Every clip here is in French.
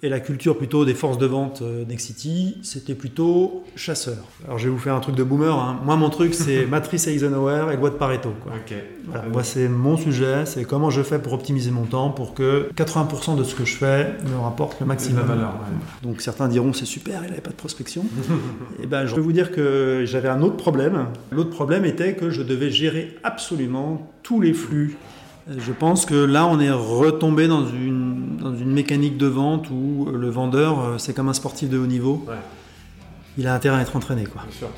Et la culture plutôt des forces de vente euh, Nexity, c'était plutôt chasseur. Alors je vais vous faire un truc de boomer. hein. Moi, mon truc, c'est matrice Eisenhower et loi de Pareto. quoi. Voilà, moi, c'est mon sujet, c'est comment je fais pour optimiser mon temps pour que 80% de ce que je fais me rapporte le de maximum. la valeur. ouais. Donc certains diront c'est super, il n'avait pas de prospection. Et ben, je peux vous dire que j'avais un autre problème. L'autre problème était que je devais gérer absolument tous les flux. Je pense que là, on est retombé dans une, dans une mécanique de vente où le vendeur, euh, c'est comme un sportif de haut niveau. Ouais. Il a intérêt à être entraîné. Quoi. Bien sûr.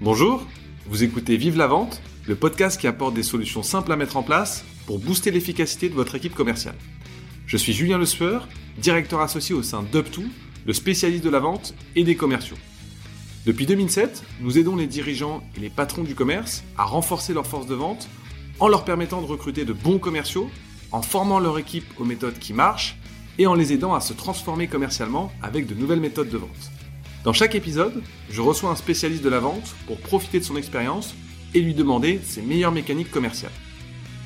Bonjour, vous écoutez Vive la vente, le podcast qui apporte des solutions simples à mettre en place pour booster l'efficacité de votre équipe commerciale. Je suis Julien Le Sueur, directeur associé au sein d'UpTo, le spécialiste de la vente et des commerciaux. Depuis 2007, nous aidons les dirigeants et les patrons du commerce à renforcer leur force de vente en leur permettant de recruter de bons commerciaux, en formant leur équipe aux méthodes qui marchent et en les aidant à se transformer commercialement avec de nouvelles méthodes de vente. Dans chaque épisode, je reçois un spécialiste de la vente pour profiter de son expérience et lui demander ses meilleures mécaniques commerciales.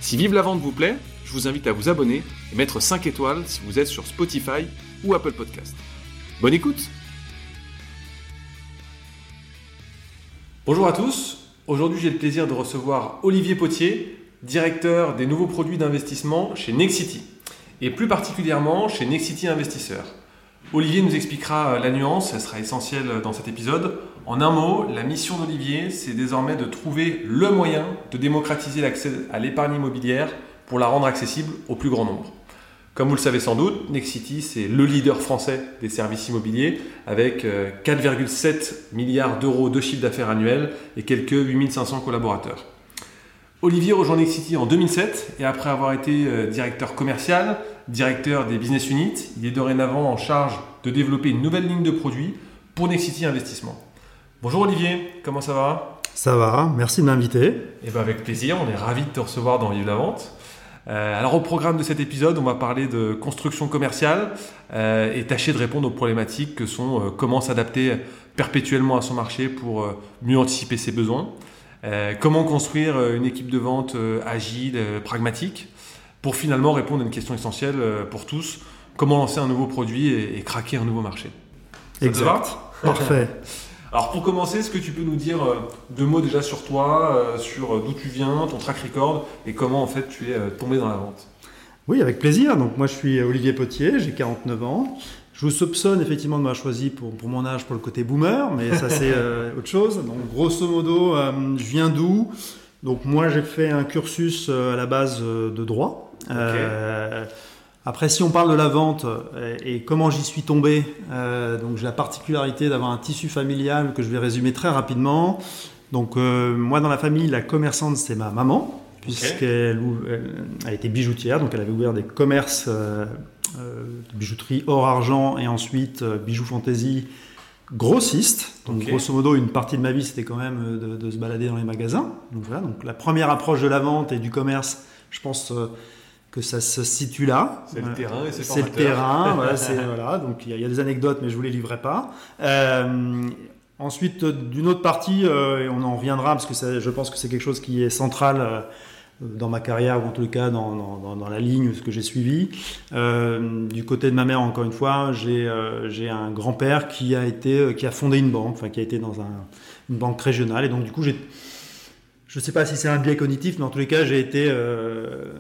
Si Vive la vente vous plaît, je vous invite à vous abonner et mettre 5 étoiles si vous êtes sur Spotify ou Apple Podcast. Bonne écoute Bonjour à tous. Aujourd'hui, j'ai le plaisir de recevoir Olivier Potier, directeur des nouveaux produits d'investissement chez Nexity, et plus particulièrement chez Nexity Investisseurs. Olivier nous expliquera euh, la nuance, elle sera essentielle dans cet épisode. En un mot, la mission d'Olivier, c'est désormais de trouver le moyen de démocratiser l'accès à l'épargne immobilière pour la rendre accessible au plus grand nombre. Comme vous le savez sans doute, Nexity, c'est le leader français des services immobiliers avec euh, 4,7 milliards d'euros de chiffre d'affaires annuel et quelques 8500 collaborateurs. Olivier rejoint Nexity en 2007 et après avoir été euh, directeur commercial, directeur des business units, il est dorénavant en charge de développer une nouvelle ligne de produits pour Nexity Investissement. Bonjour Olivier, comment ça va? Ça va, merci de m'inviter. Eh ben avec plaisir, on est ravis de te recevoir dans Vive la Vente. Euh, alors au programme de cet épisode, on va parler de construction commerciale euh, et tâcher de répondre aux problématiques que sont euh, comment s'adapter perpétuellement à son marché pour euh, mieux anticiper ses besoins, euh, comment construire une équipe de vente agile, pragmatique, pour finalement répondre à une question essentielle pour tous, comment lancer un nouveau produit et, et craquer un nouveau marché. Ça exact. Parfait. Alors pour commencer, est-ce que tu peux nous dire euh, deux mots déjà sur toi, euh, sur euh, d'où tu viens, ton track record et comment en fait tu es tombé dans la vente? Oui, avec plaisir. Donc moi je suis Olivier Potier, j'ai 49 ans. Je vous soupçonne effectivement de m'avoir choisi pour, pour mon âge pour le côté boomer, mais ça c'est euh, autre chose. Donc grosso modo, euh, je viens d'où? Donc moi j'ai fait un cursus euh, à la base de droit. Euh, après, si on parle de la vente euh, et, comment j'y suis tombé, euh, donc j'ai la particularité d'avoir un tissu familial que je vais résumer très rapidement. Donc euh, moi dans la famille, la commerçante c'est ma maman puisqu'elle elle était bijoutière, donc elle avait ouvert des commerces euh, de bijouterie hors argent et ensuite bijoux fantaisie grossiste. Donc grosso modo, une partie de ma vie c'était quand même de, de se balader dans les magasins. Donc voilà, donc la première approche de la vente et du commerce, je pense que ça se situe là. C'est le terrain et c'est c'est le terrain, voilà, c'est- voilà, donc il y, a- il y a des anecdotes, mais je vous les livrerai pas. Euh, ensuite, d'une autre partie, euh, et on en reviendra parce que ça- je pense que c'est quelque chose qui est central euh, dans ma carrière ou en tout cas dans, dans- la ligne ce que j'ai suivi. Du côté de ma mère, encore une fois, j'ai j'ai un grand-père qui a été, qui a fondé une banque, enfin qui a été dans un- une banque régionale, et donc du coup j'ai je ne sais pas si c'est un biais cognitif, mais en tous les cas, j'ai été euh,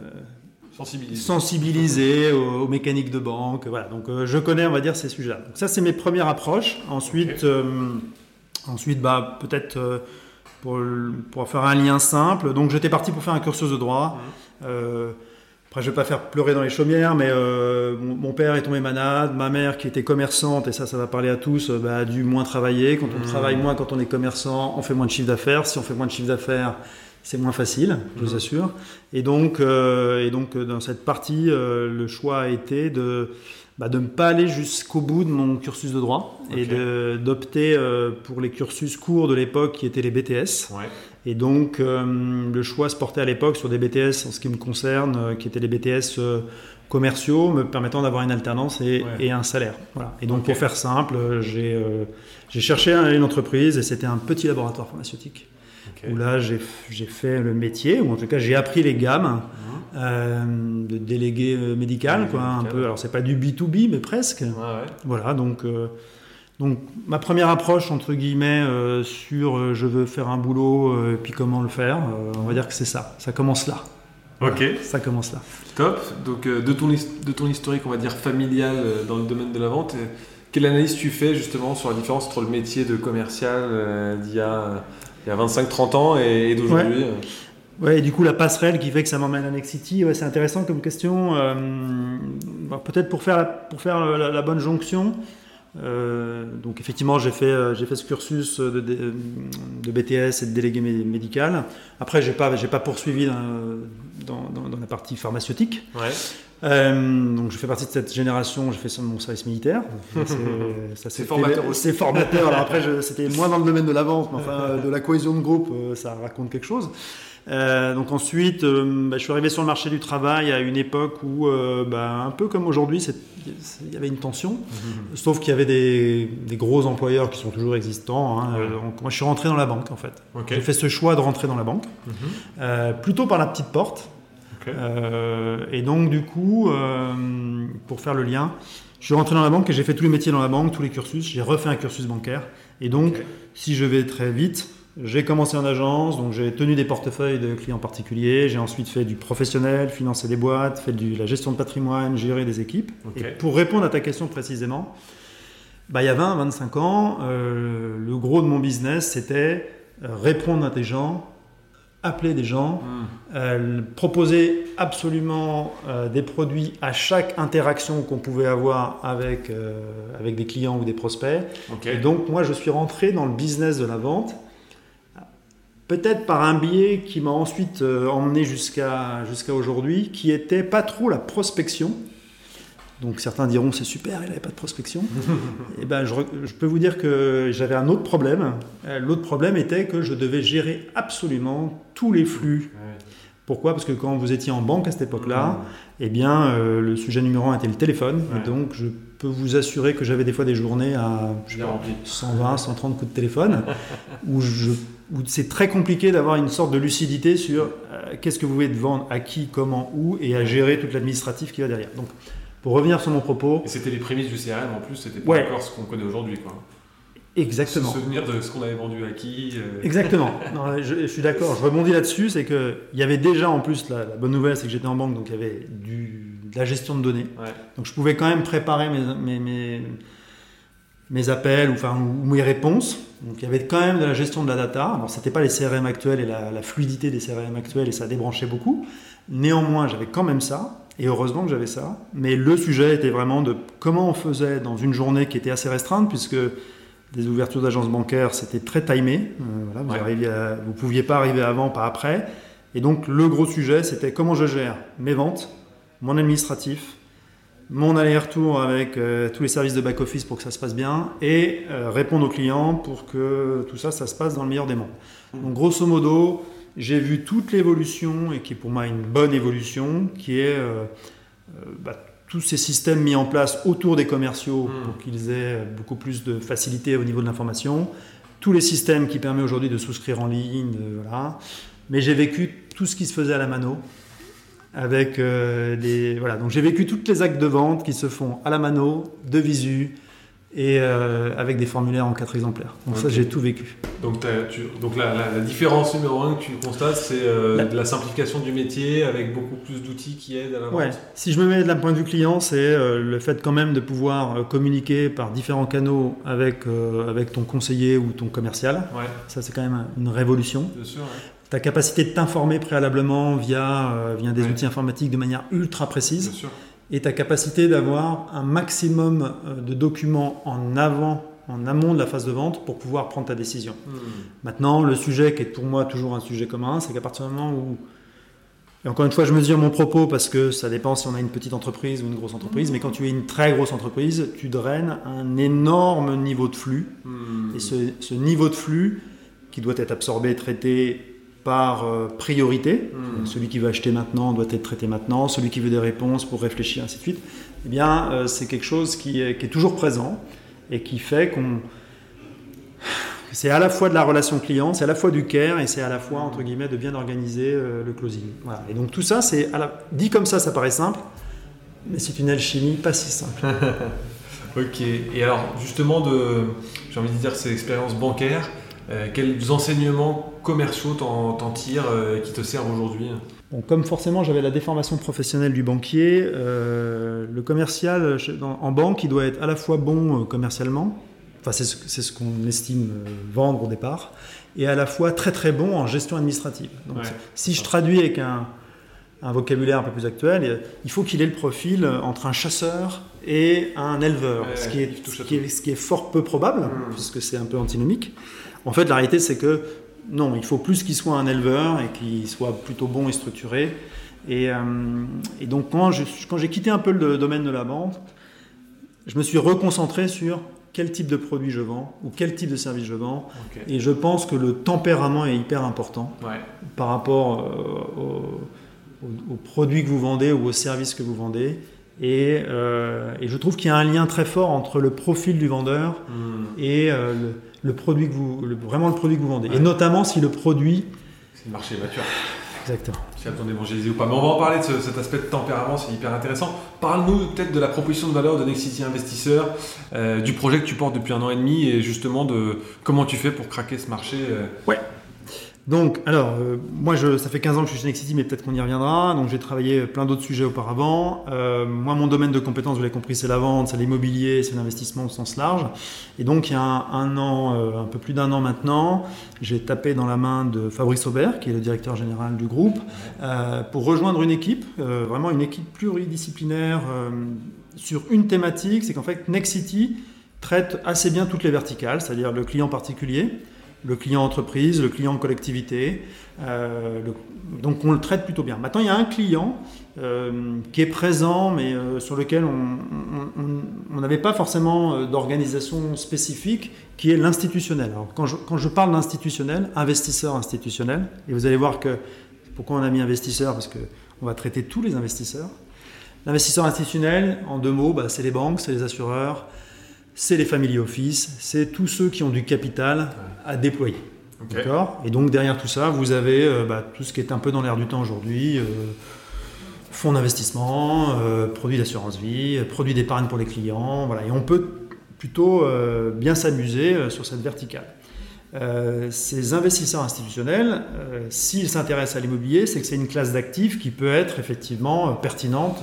Sensibilisé. sensibilisé aux, aux mécaniques de banque. Voilà, donc euh, je connais, on va dire, ces sujets-là. Donc ça, c'est mes premières approches. Ensuite, euh, ensuite, bah peut-être euh, pour, pour faire un lien simple. Donc j'étais parti pour faire un cursus de droit. Euh, après, je vais pas faire pleurer dans les chaumières, mais euh, mon, mon père est tombé malade, ma mère qui était commerçante, et ça, ça va parler à tous, bah, a dû moins travailler. Quand on Mhm. travaille moins, quand on est commerçant, on fait moins de chiffre d'affaires. Si on fait moins de chiffre d'affaires, c'est moins facile, je vous Mhm. assure. Et donc, euh, et donc euh, dans cette partie, euh, le choix a été de, bah, de ne pas aller jusqu'au bout de mon cursus de droit et d'opter euh, pour les cursus courts de l'époque qui étaient les BTS. Ouais. Et donc, le choix se portait à l'époque sur des BTS, en ce qui me concerne, qui étaient les BTS commerciaux, me permettant d'avoir une alternance et, Ouais. et un salaire. Voilà. Et donc, pour faire simple, j'ai cherché un- une entreprise et c'était un petit laboratoire pharmaceutique Ok. où là, j'ai fait le métier, ou en tout cas, j'ai appris les gammes. euh, de délégué euh, médical, quoi, un médical. peu. Alors c'est pas du B2B, mais presque. Ouais, ouais. Voilà, donc, euh, donc ma première approche, entre guillemets, euh, sur je veux faire un boulot, et puis comment le faire, on va dire que c'est ça. Ça commence là. Ok, Ça commence là. top. Donc euh, de, ton, de ton historique, on va dire familial euh, dans le domaine de la vente, euh, quelle analyse tu fais justement sur la différence entre le métier de commercial d'il y a, il y a 25-30 ans et, et d'aujourd'hui euh Ouais, et du coup, la passerelle qui fait que ça m'emmène à Next City, ouais, c'est intéressant comme question. Euh, bah, Peut-être pour faire, la, pour faire la, la bonne jonction. euh, donc, effectivement, j'ai fait, j'ai fait ce cursus de, de, BTS et de délégué mé- médical. Après, j'ai pas, j'ai pas poursuivi dans, dans, dans- dans la partie pharmaceutique. Ouais. Euh, donc, je fais partie de cette génération. J'ai fait ça- mon service militaire. C'est- formateur aussi. C'est formateur. Alors après, c'était moins dans le domaine de la vente, mais enfin, de la cohésion de groupe, euh, ça raconte quelque chose. Euh, donc ensuite, euh, bah, je suis arrivé sur le marché du travail à une époque où, euh, bah, un peu comme aujourd'hui, il y avait une tension. Sauf qu'il y avait des, des gros employeurs qui sont toujours existants. hein. Donc, moi, je suis rentré dans la banque en fait. J'ai fait ce choix de rentrer dans la banque, Mhm. euh, plutôt par la petite porte. Euh, et donc, du coup, euh, pour faire le lien, je suis rentré dans la banque et j'ai fait tous les métiers dans la banque, tous les cursus. J'ai refait un cursus bancaire. Et donc, si je vais très vite, j'ai commencé en agence, donc j'ai tenu des portefeuilles de clients particuliers. J'ai ensuite fait du professionnel, financé des boîtes, fait de la gestion de patrimoine, géré des équipes. Et pour répondre à ta question précisément, bah, il y a 20, 25 ans, euh, le gros de mon business, c'était répondre à des gens, appeler des gens, euh, proposer absolument euh, des produits à chaque interaction qu'on pouvait avoir avec, euh, avec des clients ou des prospects. Et donc, moi, je suis rentré dans le business de la vente, peut-être par un biais qui m'a ensuite emmené jusqu'à jusqu'à aujourd'hui, qui était pas trop la prospection. Donc, certains diront c'est super, il n'avait pas de prospection. Et ben, je, peux vous dire que j'avais un autre problème. Euh, L'autre problème était que je devais gérer absolument tous les flux pourquoi? Parce que quand vous étiez en banque à cette époque-là, eh bien, euh, le sujet numéro un était le téléphone. Ouais. Et donc, je peux vous assurer que j'avais des fois des journées à je sais Bien pas, rempli. 120, 130 coups de téléphone, où c'est très compliqué d'avoir une sorte de lucidité sur euh, qu'est-ce que vous voulez de vendre, à qui, comment, où, et à gérer toute l'administratif qui va derrière. Donc, pour revenir sur mon propos, Et c'était les prémices du CRM en plus, c'était pas Ouais. encore ce qu'on connaît aujourd'hui. quoi. exactement. Se souvenir de ce qu'on avait vendu à qui. euh, Exactement. Non, je, je suis d'accord. Je rebondis là-dessus. C'est que il y avait déjà en plus la, la bonne nouvelle, c'est que j'étais en banque, donc il y avait du, de la gestion de données. Ouais. Donc je pouvais quand même préparer mes, mes, mes, mes appels ou, enfin, ou mes réponses. Donc il y avait quand même de la gestion de la data. Alors c'était pas les CRM actuels et la, la fluidité des CRM actuels et ça débranchait beaucoup. Néanmoins, j'avais quand même ça. Et heureusement que j'avais ça. Mais le sujet était vraiment de comment on faisait dans une journée qui était assez restreinte, puisque des ouvertures d'agences bancaires, c'était très timé. Euh, voilà, vous Ouais. vous pouviez pas arriver avant, pas après. Et donc le gros sujet, c'était comment je gère mes ventes, mon administratif, mon aller-retour avec euh, tous les services de back-office pour que ça se passe bien et euh, répondre aux clients pour que tout ça, ça se passe dans le meilleur des mondes. Donc grosso modo, j'ai vu toute l'évolution et qui est pour moi une bonne évolution, qui est euh, euh, bah, tous ces systèmes mis en place autour des commerciaux Mm. pour qu'ils aient beaucoup plus de facilité au niveau de l'information, tous les systèmes qui permettent aujourd'hui de souscrire en ligne, de- voilà. Mais j'ai vécu tout ce qui se faisait à la mano, avec euh, des voilà. Donc j'ai vécu toutes les actes de vente qui se font à la mano, de visu et euh, avec des formulaires en quatre exemplaires. Donc ça j'ai tout vécu. Donc, t'as- tu- donc la, la- la différence numéro un que tu constates, c'est euh, La- de la simplification du métier avec beaucoup plus d'outils qui aident à la vente. Ouais. Si je me mets d'un point de vue client, c'est euh, le fait quand même de pouvoir communiquer par différents canaux avec, avec ton conseiller ou ton commercial. Ouais, Ça, c'est quand même une révolution. bien sûr. ouais. Ta capacité de t'informer préalablement via, via des outils informatiques de manière ultra précise. Bien sûr. Et ta capacité d'avoir un maximum euh, de documents en avant, en amont de la phase de vente pour pouvoir prendre ta décision. Hmm. Maintenant, le sujet qui est pour moi toujours un sujet commun, c'est qu'à partir du moment où. Et encore une fois, je mesure mon propos parce que ça dépend si on a une petite entreprise ou une grosse entreprise, mais quand tu es une très grosse entreprise, tu draines un énorme niveau de flux. Hmm. Et ce, ce niveau de flux, qui doit être absorbé, traité par euh, priorité, Hmm. celui qui veut acheter maintenant doit être traité maintenant, celui qui veut des réponses pour réfléchir, ainsi de suite, eh bien, euh, c'est quelque chose qui est, qui est toujours présent et qui fait qu'on. c'est à la fois de la relation client, c'est à la fois du care et c'est à la fois, entre guillemets, de bien organiser euh, le closing. Voilà. Et donc tout ça, c'est la- dit comme ça, ça paraît simple, mais c'est une alchimie pas si simple. Ok. Et alors, justement, de, j'ai envie de dire, ces expériences bancaires, euh, quels enseignements commerciaux t'en, tires euh, qui te servent aujourd'hui? Bon, comme forcément j'avais la déformation professionnelle du banquier, euh, le commercial en banque, il doit être à la fois bon euh, commercialement, enfin c'est ce, qu'on estime vendre au départ, et à la fois très très bon en gestion administrative. Donc, Ouais, si je traduis avec un, un vocabulaire un peu plus actuel, il faut qu'il ait le profil entre un chasseur et un éleveur, Ouais, ce, qui est, touche ce à qui est- ce qui est fort peu probable, Mm. puisque c'est un peu antinomique. En fait, la réalité, c'est que non, il faut plus qu'il soit un éleveur et qu'il soit plutôt bon et structuré. Et, euh, et donc, quand je- quand j'ai quitté un peu le domaine de la banque, je me suis reconcentré sur quel type de produit je vends ou quel type de service je vends. Et je pense que le tempérament est hyper important Ouais. par rapport euh, au- au- aux produits que vous vendez ou aux services que vous vendez. Et, euh, et je trouve qu'il y a un lien très fort entre le profil du vendeur Hmm. et euh, le, le produit que vous, le- vraiment le produit que vous vendez. Ouais. Et notamment si le produit. C'est le marché mature. Exactement. Si besoin d'évangéliser ou pas. Mais on va en parler de ce- cet aspect de tempérament, c'est hyper intéressant. Parle-nous peut-être de la proposition de valeur de Nexity Investisseur, euh, du projet que tu portes depuis un an et demi et justement de comment tu fais pour craquer ce marché. euh. Donc, alors, euh, moi, je, ça fait 15 ans que je suis chez Nexity, mais peut-être qu'on y reviendra. Donc, j'ai travaillé plein d'autres sujets auparavant. Euh, moi, mon domaine de compétence, vous l'avez compris, c'est la vente, c'est l'immobilier, c'est l'investissement au sens large. Et donc, il y a un, an, euh, un peu plus d'un an maintenant, j'ai tapé dans la main de Fabrice Aubert, qui est le directeur général du groupe, pour rejoindre une équipe, vraiment une équipe pluridisciplinaire sur une thématique. C'est qu'en fait, Nexity traite assez bien toutes les verticales, c'est-à-dire le client particulier, le client entreprise, le client collectivité. euh, donc on le traite plutôt bien. Maintenant, il y a un client euh, qui est présent, mais euh, sur lequel on- n'avait pas forcément d'organisation spécifique, qui est l'institutionnel. Alors, quand je, parle d'institutionnel, investisseur institutionnel, et vous allez voir que pourquoi on a mis investisseur, parce que on va traiter tous les investisseurs. L'investisseur institutionnel, en deux mots, bah, c'est les banques, c'est les assureurs, c'est les family office, c'est tous ceux qui ont du capital à déployer. D'accord? Et donc derrière tout ça, vous avez euh, bah, tout ce qui est un peu dans l'air du temps aujourd'hui. euh, fonds d'investissement, euh, produits d'assurance vie, produits d'épargne pour les clients. Voilà. Et on peut plutôt bien s'amuser sur cette verticale. Euh, ces investisseurs institutionnels, euh, s'ils s'intéressent à l'immobilier, c'est que c'est une classe d'actifs qui peut être effectivement euh, pertinente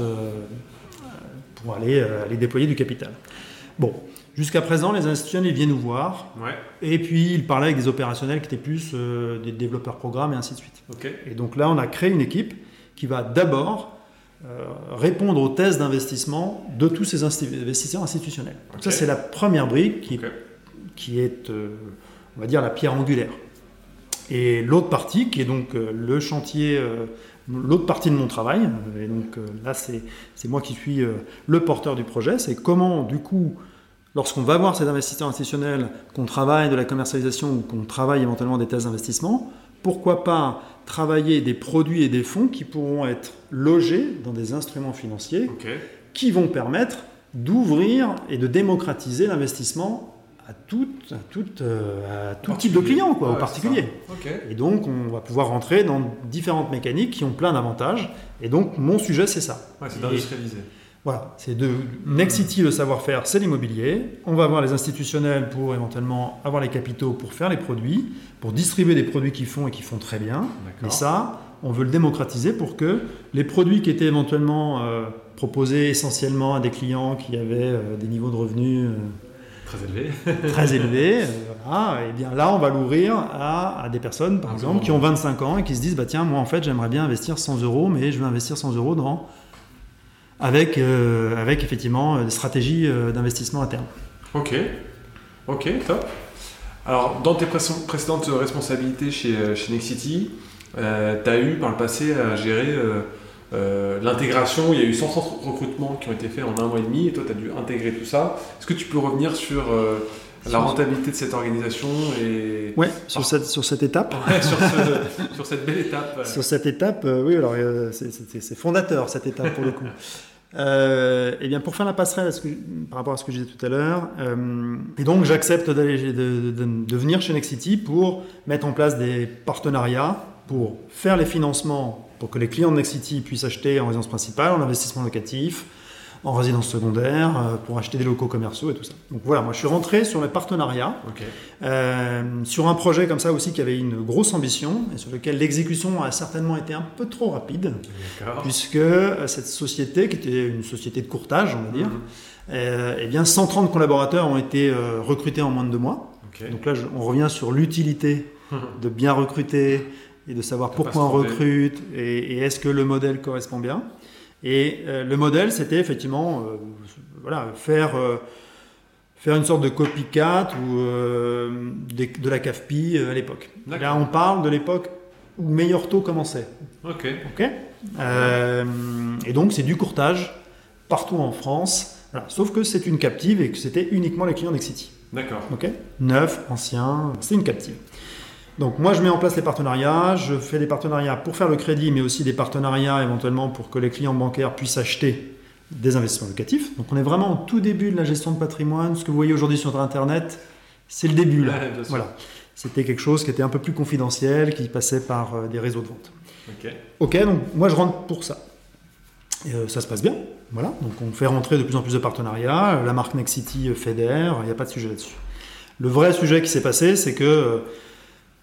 pour aller, aller déployer du capital. Bon, jusqu'à présent, les institutionnels ils viennent nous voir Ouais, et puis ils parlaient avec des opérationnels qui étaient plus euh, des développeurs programmes et ainsi de suite. Et donc là, on a créé une équipe qui va d'abord euh, répondre aux thèses d'investissement de tous ces investisseurs institutionnels. Donc. Ça, c'est la première brique qui, est, euh, on va dire, la pierre angulaire. Et l'autre partie, qui est donc le chantier, l'autre partie de mon travail, et donc là, c'est moi qui suis le porteur du projet, c'est comment, du coup, lorsqu'on va voir ces investisseurs institutionnels, qu'on travaille de la commercialisation ou qu'on travaille éventuellement des thèses d'investissement, pourquoi pas travailler des produits et des fonds qui pourront être logés dans des instruments financiers qui vont permettre d'ouvrir et de démocratiser l'investissement à tout, à tout, euh, à tout type de clients, quoi, Ouais, aux particuliers. Et donc, on va pouvoir rentrer dans différentes mécaniques qui ont plein d'avantages. Et donc, mon sujet, c'est ça. Ouais, c'est d'industrialiser. Voilà, c'est de Nexity, le savoir-faire, c'est l'immobilier. On va avoir les institutionnels pour éventuellement avoir les capitaux pour faire les produits, pour distribuer des produits qui font et qui font très bien. D'accord. ça, on veut le démocratiser pour que les produits qui étaient éventuellement euh, proposés essentiellement à des clients qui avaient euh, des niveaux de revenus euh, Très élevé. très élevés, voilà, et bien là, on va l'ouvrir à, à des personnes, par Un exemple, qui ont 25 ans et qui se disent, bah tiens, moi en fait, j'aimerais bien investir 100 euros, mais je veux investir 100 euros dans avec, euh, avec effectivement euh, des stratégies euh, d'investissement à terme. Ok. Ok, top. Alors, dans tes pré- précédentes responsabilités chez, euh, chez Nexity, tu as eu par le passé à gérer euh, euh, l'intégration. Il y a eu 100 recrutements qui ont été faits en un mois et demi et toi, tu as dû intégrer tout ça. Est-ce que tu peux revenir sur euh, la rentabilité de cette organisation et Ouais, sur cette, sur cette étape. Ouais, sur, ce- sur cette belle étape euh, Sur cette étape, euh, oui, alors euh, c'est fondateur cette étape pour le coup. Euh, eh bien, pour faire la passerelle par rapport à ce que je disais tout à l'heure, euh, et donc j'accepte d'aller de- de venir chez Nexity pour mettre en place des partenariats pour faire les financements pour que les clients de Nexity puissent acheter en résidence principale, en investissement locatif, en résidence secondaire, euh, pour acheter des locaux commerciaux et tout ça. Donc voilà, moi je suis rentré sur les partenariats. Euh, sur un projet comme ça aussi qui avait une grosse ambition et sur lequel l'exécution a certainement été un peu trop rapide, puisque euh, cette société, qui était une société de courtage, on va dire, Mhm. euh, eh bien 130 collaborateurs ont été euh, recrutés en moins de deux mois. Donc là, je- on revient sur l'utilité de bien recruter et de savoir pourquoi on recrute et, et est-ce que le modèle correspond bien. Et euh, le modèle, c'était effectivement euh, voilà, faire, euh, faire une sorte de copycat ou des- de la CAFPI à l'époque. Là, on parle de l'époque où Meilleur Taux commençait. Ok. ok Euh, et donc, c'est du courtage partout en France. Voilà. Sauf que c'est une captive et que c'était uniquement les clients d'Exity. D'accord. Ok Neuf, ancien, c'est une captive. Donc moi je mets en place les partenariats, je fais des partenariats pour faire le crédit, mais aussi des partenariats éventuellement pour que les clients bancaires puissent acheter des investissements locatifs. Donc on est vraiment au tout début de la gestion de patrimoine. Ce que vous voyez aujourd'hui sur Internet, c'est le début là. Ouais. Voilà. C'était quelque chose qui était un peu plus confidentiel, qui passait par euh, des réseaux de vente. Ok. Ok, donc moi je rentre pour ça. Et, euh, ça se passe bien. Voilà, donc on fait rentrer de plus en plus de partenariats. La marque Nexity euh, fédère, il n'y a pas de sujet là-dessus. Le vrai sujet qui s'est passé, c'est que euh,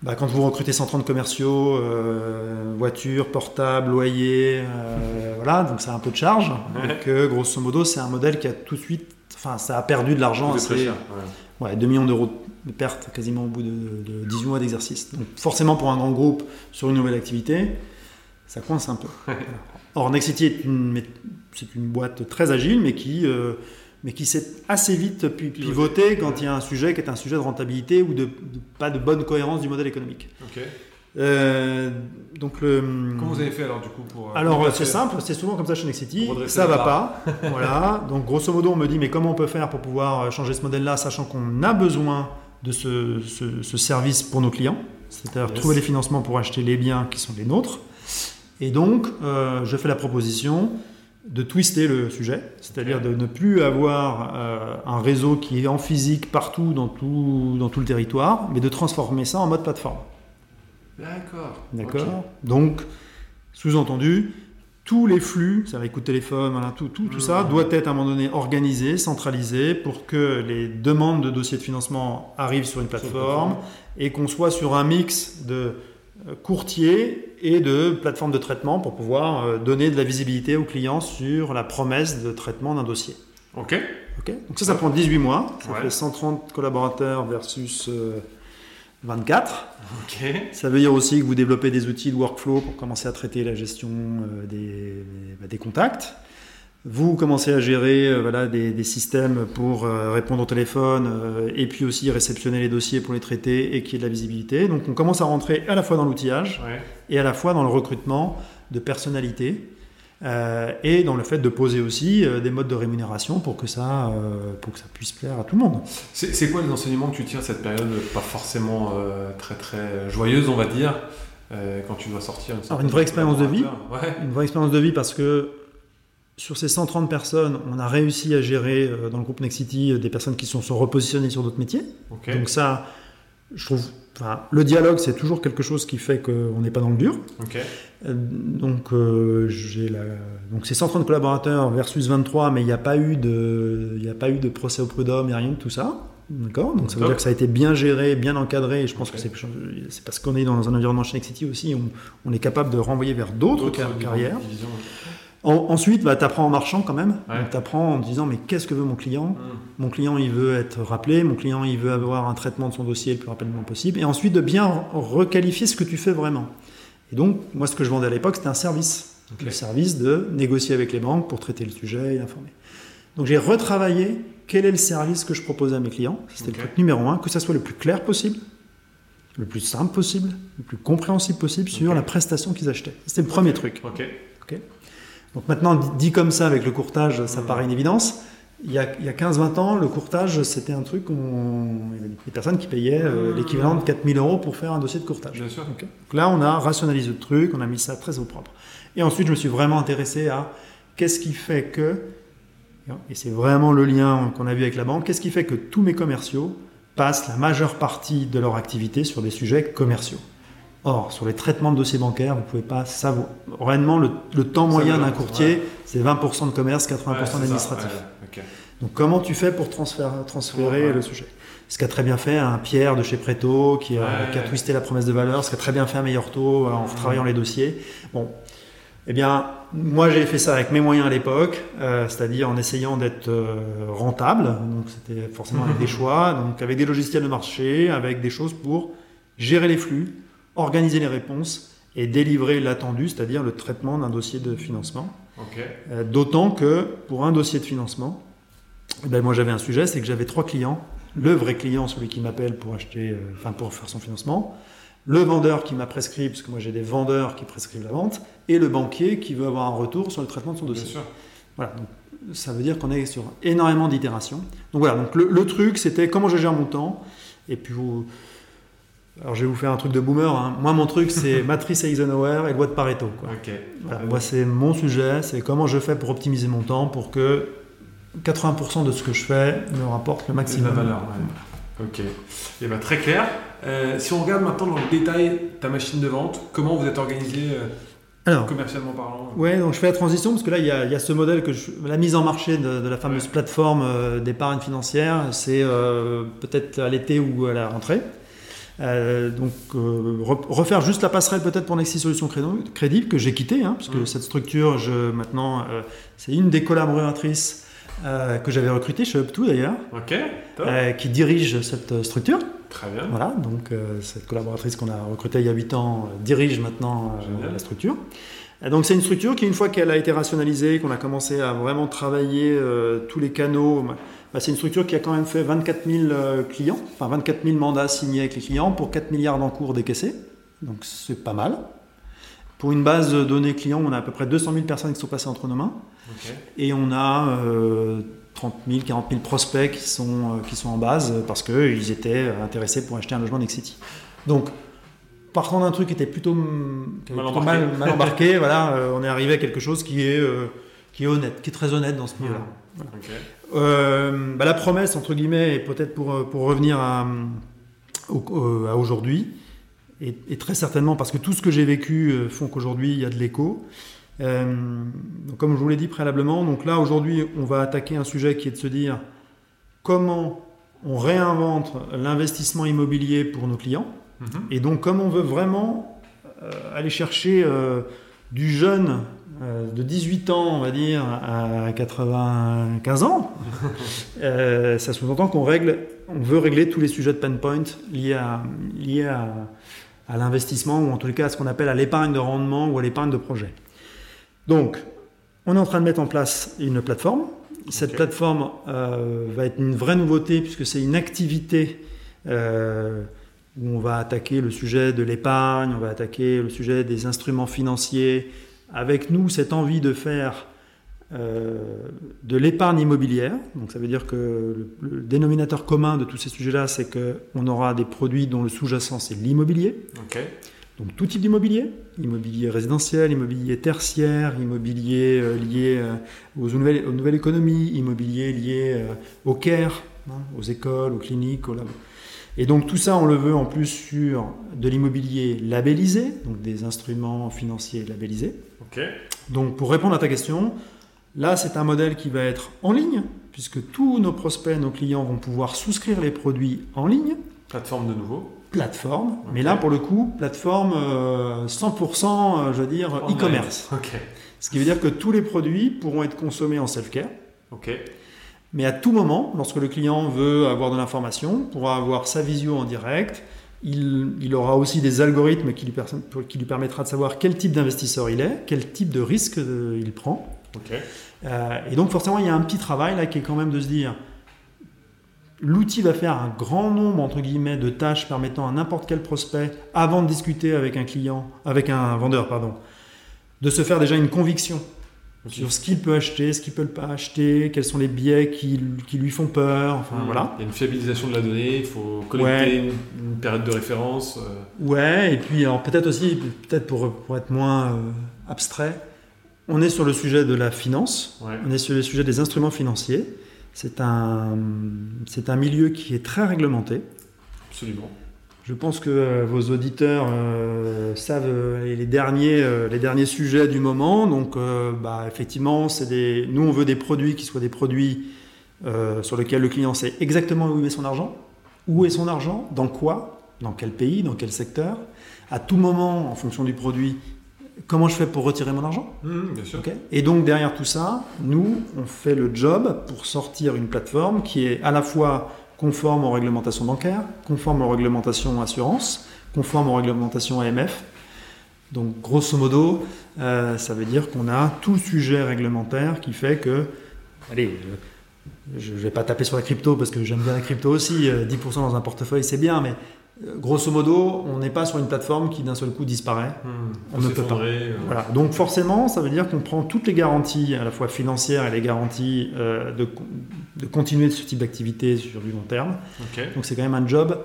bah, quand vous recrutez 130 commerciaux, euh, voitures, portables, loyers, euh, voilà, donc ça a un peu de charge. Donc euh, grosso modo, c'est un modèle qui a tout de suite, enfin ça a perdu de l'argent assez, cher. ouais. Ouais, 2 millions d'euros de pertes quasiment au bout de, de 18 mois d'exercice. Donc forcément pour un grand groupe sur une nouvelle activité, ça coince un peu. Voilà. Or Nexity est une, c'est une boîte très agile mais qui, euh, mais qui sait assez vite pi- pivoter quand il y a un sujet qui est un sujet de rentabilité ou de, de- pas de bonne cohérence du modèle économique. Ok. Euh, donc le, Comment vous avez fait alors du coup pour. euh, alors euh, c'est simple, c'est souvent comme ça chez Nexity, ça va pas. voilà, donc grosso modo on me dit mais comment on peut faire pour pouvoir changer ce modèle-là, sachant qu'on a besoin de ce, ce- ce service pour nos clients, c'est-à-dire Yes. trouver les financements pour acheter les biens qui sont les nôtres. Et donc euh, je fais la proposition de twister le sujet, c'est-à-dire de ne plus avoir euh, un réseau qui est en physique partout dans tout, dans tout le territoire, mais de transformer ça en mode plateforme. D'accord. D'accord. Donc, sous-entendu, tous les flux, ça va coup de téléphone, voilà, tout, tout, tout ça, doit être à un moment donné organisé, centralisé pour que les demandes de dossiers de financement arrivent sur une plateforme et qu'on soit sur un mix de courtiers et de plateformes de traitement pour pouvoir euh, donner de la visibilité aux clients sur la promesse de traitement d'un dossier. Ok. Ok Donc ça, ça prend 18 mois, ça Ouais. fait 130 collaborateurs versus euh, 24. Ok. Ça veut dire aussi que vous développez des outils de workflow pour commencer à traiter la gestion euh, des, bah, des contacts. Vous commencez à gérer euh, voilà, des, des systèmes pour euh, répondre au téléphone euh, et puis aussi réceptionner les dossiers pour les traiter et qu'il y ait de la visibilité. Donc on commence à rentrer à la fois dans l'outillage Ouais. et à la fois dans le recrutement de personnalités et dans le fait de poser aussi des modes de rémunération pour que, ça, pour que ça puisse plaire à tout le monde. C'est quoi les enseignements que tu tires de cette période pas forcément très très joyeuse, on va dire, quand tu dois sortir une, Alors, une vraie expérience de vie. Ouais. Une vraie expérience de vie parce que sur ces 130 personnes, on a réussi à gérer euh, dans le groupe Nexity euh, des personnes qui sont, sont repositionnées sur d'autres métiers. Donc ça, je trouve, le dialogue, c'est toujours quelque chose qui fait qu'on n'est pas dans le dur. Euh, Donc, j'ai la... donc c'est 130 collaborateurs versus 23, mais il n'y a pas eu de, il a pas eu de procès au prud'homme, il n'y a rien de tout ça. D'accord? Donc ça veut dire que ça a été bien géré, bien encadré. Et je pense que c'est, parce qu'on est dans un environnement chez Nexity aussi, on, on est capable de renvoyer vers d'autres D'autres car- carrières. divisions. En- ensuite, bah, tu apprends en marchant quand même. Ouais. Tu apprends en te disant mais qu'est-ce que veut mon client? Hmm. Mon client, il veut être rappelé, mon client, il veut avoir un traitement de son dossier le plus rapidement possible. Et ensuite, de bien re- requalifier ce que tu fais vraiment. Et donc, moi, ce que je vendais à l'époque, c'était un service. Le service de négocier avec les banques pour traiter le sujet et informer. Donc, j'ai retravaillé quel est le service que je propose à mes clients. C'était le truc numéro un, que ça soit le plus clair possible, le plus simple possible, le plus compréhensible possible sur la prestation qu'ils achetaient. C'était le premier truc. Ok. Donc maintenant, dit- comme ça avec le courtage, ça Mhm. paraît une évidence. Il y a, il y a 15-20 ans, le courtage, c'était un truc où on- il y avait des personnes qui payaient euh, Mhm. l'équivalent de 4000 euros pour faire un dossier de courtage. Bien sûr. Donc là, on a rationalisé le truc, on a mis ça très au propre. Et ensuite, je me suis vraiment intéressé à qu'est-ce qui fait que, et c'est vraiment le lien qu'on a vu avec la banque, qu'est-ce qui fait que tous mes commerciaux passent la majeure partie de leur activité sur des sujets commerciaux Or, sur les traitements de dossiers bancaires, vous ne pouvez pas savoir. Réellement, le, temps moyen d'un courtier, c'est 20% de commerce, 80% d'administratif. Donc, comment tu fais pour transférer, transférer le sujet? Ce qu'a très bien fait un Pierre de chez Preto, qui a, qui a, twisté la promesse de valeur, ce qu'a très bien fait un meilleur taux en travaillant les dossiers. Bon, eh bien, moi j'ai fait ça avec mes moyens à l'époque, euh, c'est-à-dire en essayant d'être euh, rentable. Donc, c'était forcément avec des choix, donc avec des logiciels de marché, avec des choses pour gérer les flux organiser les réponses et délivrer l'attendu, c'est-à-dire le traitement d'un dossier de financement. Euh, d'autant que pour un dossier de financement, eh ben moi j'avais un sujet, c'est que j'avais trois clients. Le vrai client, celui qui m'appelle pour acheter, euh, enfin pour faire son financement, le vendeur qui m'a prescrit, parce que moi j'ai des vendeurs qui prescrivent la vente, et le banquier qui veut avoir un retour sur le traitement de son dossier. Voilà, donc ça veut dire qu'on est sur énormément d'itérations. Donc voilà, donc le, le truc c'était comment je gère mon temps, et puis vous, alors je vais vous faire un truc de boomer. Hein. Moi, mon truc, c'est matrice Eisenhower et loi de Pareto. Moi, c'est mon sujet, c'est comment je fais pour optimiser mon temps pour que 80% de ce que je fais me rapporte le maximum. De valeur, Ok. Et eh ben, très clair. Euh, si on regarde maintenant dans le détail ta machine de vente, comment vous êtes organisé euh, commercialement parlant Ouais, donc je fais la transition parce que là, il y a, ce modèle que je, la mise en marché de, la fameuse plateforme euh, d'épargne financière, c'est peut-être à l'été ou à la rentrée. Euh, donc euh, refaire juste la passerelle peut-être pour Nexi Solutions Crédible que j'ai quitté, hein, parce que mm. cette structure, je, maintenant, euh, c'est une des collaboratrices que j'avais recrutée chez Up2 d'ailleurs, qui dirige cette structure. Très bien. Voilà, donc cette collaboratrice qu'on a recrutée il y a 8 ans dirige maintenant la structure. Donc c'est une structure qui, une fois qu'elle a été rationalisée, qu'on a commencé à vraiment travailler tous les canaux, bah, c'est une structure qui a quand même fait 24 000 euh, clients, enfin 24 000 mandats signés avec les clients pour 4 milliards d'encours décaissés. Donc c'est pas mal. Pour une base de données clients, on a à peu près 200 000 personnes qui sont passées entre nos mains. Et on a 30 000, 40 000 prospects qui sont, euh, qui sont en base parce qu'ils étaient intéressés pour acheter un logement Nexity. Donc, partant d'un truc qui était plutôt, mal, embarqué. voilà, euh, on est arrivé à quelque chose qui est, qui est honnête, qui est très honnête dans ce milieu-là. Euh, bah, la promesse, entre guillemets, et peut-être pour, euh, pour revenir à, euh, à aujourd'hui, et, très certainement parce que tout ce que j'ai vécu font qu'aujourd'hui il y a de l'écho. comme je vous l'ai dit préalablement, donc là aujourd'hui on va attaquer un sujet qui est de se dire comment on réinvente l'investissement immobilier pour nos clients, mhm. et donc comme on veut vraiment aller chercher du jeune de 18 ans, on va dire, à 95 ans, euh, ça sous-entend qu'on règle, on veut régler tous les sujets de pain point liés à, liés à, l'investissement ou en tout cas à ce qu'on appelle à l'épargne de rendement ou à l'épargne de projet. Donc, on est en train de mettre en place une plateforme. Cette plateforme euh, va être une vraie nouveauté puisque c'est une activité où on va attaquer le sujet de l'épargne, on va attaquer le sujet des instruments financiers, avec nous cette envie de faire euh, de l'épargne immobilière. Donc ça veut dire que le, dénominateur commun de tous ces sujets-là, c'est qu'on aura des produits dont le sous-jacent, c'est l'immobilier. Donc tout type d'immobilier, immobilier résidentiel, immobilier tertiaire, immobilier euh, lié euh, aux, nouvelles, aux, nouvelles, économies, immobilier lié au care, hein, aux écoles, aux cliniques, aux labos. Et donc tout ça, on le veut en plus sur de l'immobilier labellisé, donc des instruments financiers labellisés. Donc pour répondre à ta question, là c'est un modèle qui va être en ligne, puisque tous nos prospects, nos clients vont pouvoir souscrire les produits en ligne. Plateforme de nouveau. Plateforme, mais là pour le coup, plateforme 100%, euh, euh, je veux dire, e-commerce. Ce qui veut dire que tous les produits pourront être consommés en self-care. Mais à tout moment, lorsque le client veut avoir de l'information, pourra avoir sa visio en direct, il, aura aussi des algorithmes qui lui, qui lui, permettra de savoir quel type d'investisseur il est, quel type de risque il prend. Euh, et donc forcément, il y a un petit travail là qui est quand même de se dire, l'outil va faire un grand nombre entre guillemets de tâches permettant à n'importe quel prospect, avant de discuter avec un client, avec un vendeur, pardon, de se faire déjà une conviction sur ce qu'il peut acheter, ce qu'il peut pas acheter, quels sont les biais qui, qui lui font peur. Enfin, mmh. voilà. Il y a une fiabilisation de la donnée, il faut collecter une, période de référence. Euh. Ouais, et puis peut-être aussi, peut-être pour, pour, être moins euh, abstrait, on est sur le sujet de la finance, Ouais. on est sur le sujet des instruments financiers. C'est un, c'est un milieu qui est très réglementé. Absolument. Je pense que euh, vos auditeurs euh, savent euh, les, derniers, les derniers sujets du moment. Donc, bah, effectivement, des, nous, on veut des produits qui soient des produits sur lesquels le client sait exactement où il met son argent, où est son argent, dans quoi, dans quel pays, dans quel secteur, à tout moment, en fonction du produit, comment je fais pour retirer mon argent. Mhm, bien sûr. Et donc derrière tout ça, nous, on fait le job pour sortir une plateforme qui est à la fois conforme aux réglementations bancaires, conforme aux réglementations assurance, conforme aux réglementations AMF. Donc grosso modo, euh, ça veut dire qu'on a tout sujet réglementaire qui fait que, allez, je ne vais pas taper sur la crypto parce que j'aime bien la crypto aussi, euh, 10% dans un portefeuille c'est bien, mais euh, grosso modo, on n'est pas sur une plateforme qui d'un seul coup disparaît. Mhm. On ne peut pas. euh, Voilà. Donc forcément, ça veut dire qu'on prend toutes les garanties, à la fois financières et les garanties euh, de, de continuer ce type d'activité sur du long terme. Donc c'est quand même un job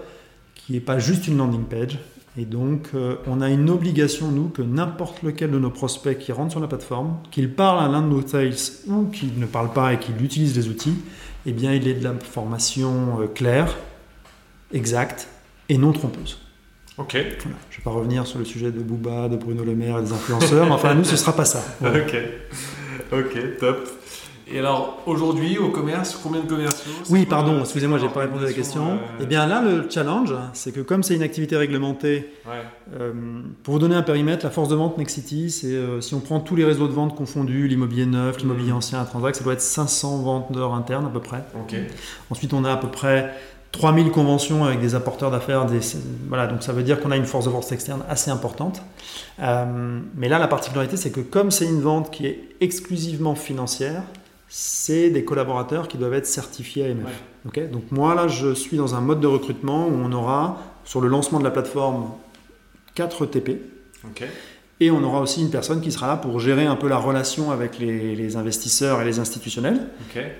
qui n'est pas juste une landing page. Et donc euh, on a une obligation, nous, que n'importe lequel de nos prospects qui rentre sur la plateforme, qu'il parle à l'un de nos sales ou qu'il ne parle pas et qu'il utilise les outils, eh bien il ait de l'information euh, claire, exacte et non trompeuse. Ok. Voilà. Je ne vais pas revenir sur le sujet de Booba, de Bruno Le Maire et des influenceurs, mais enfin nous ce sera pas ça. Voilà. Ok. Ok, top. Et alors, aujourd'hui, au commerce, combien de commerciaux Oui, pardon, la- excusez-moi, j'ai pas répondu à la question. euh, Eh bien là, le challenge, c'est que comme c'est une activité réglementée, Ouais. euh, pour vous donner un périmètre, la force de vente Nexity, c'est euh, si on prend tous les réseaux de vente confondus, l'immobilier neuf, l'immobilier Mhm. ancien, à Transact, ça doit être 500 vendeurs internes à peu près. Ok. Ensuite, on a à peu près 3000 conventions avec des apporteurs d'affaires. Des, voilà, donc ça veut dire qu'on a une force de vente externe assez importante. Euh, mais là, la particularité, c'est que comme c'est une vente qui est exclusivement financière, c'est des collaborateurs qui doivent être certifiés AMF. Ouais. Donc moi, là, je suis dans un mode de recrutement où on aura, sur le lancement de la plateforme, 4 TP. Ok. Et on aura aussi une personne qui sera là pour gérer un peu la relation avec les, les investisseurs et les institutionnels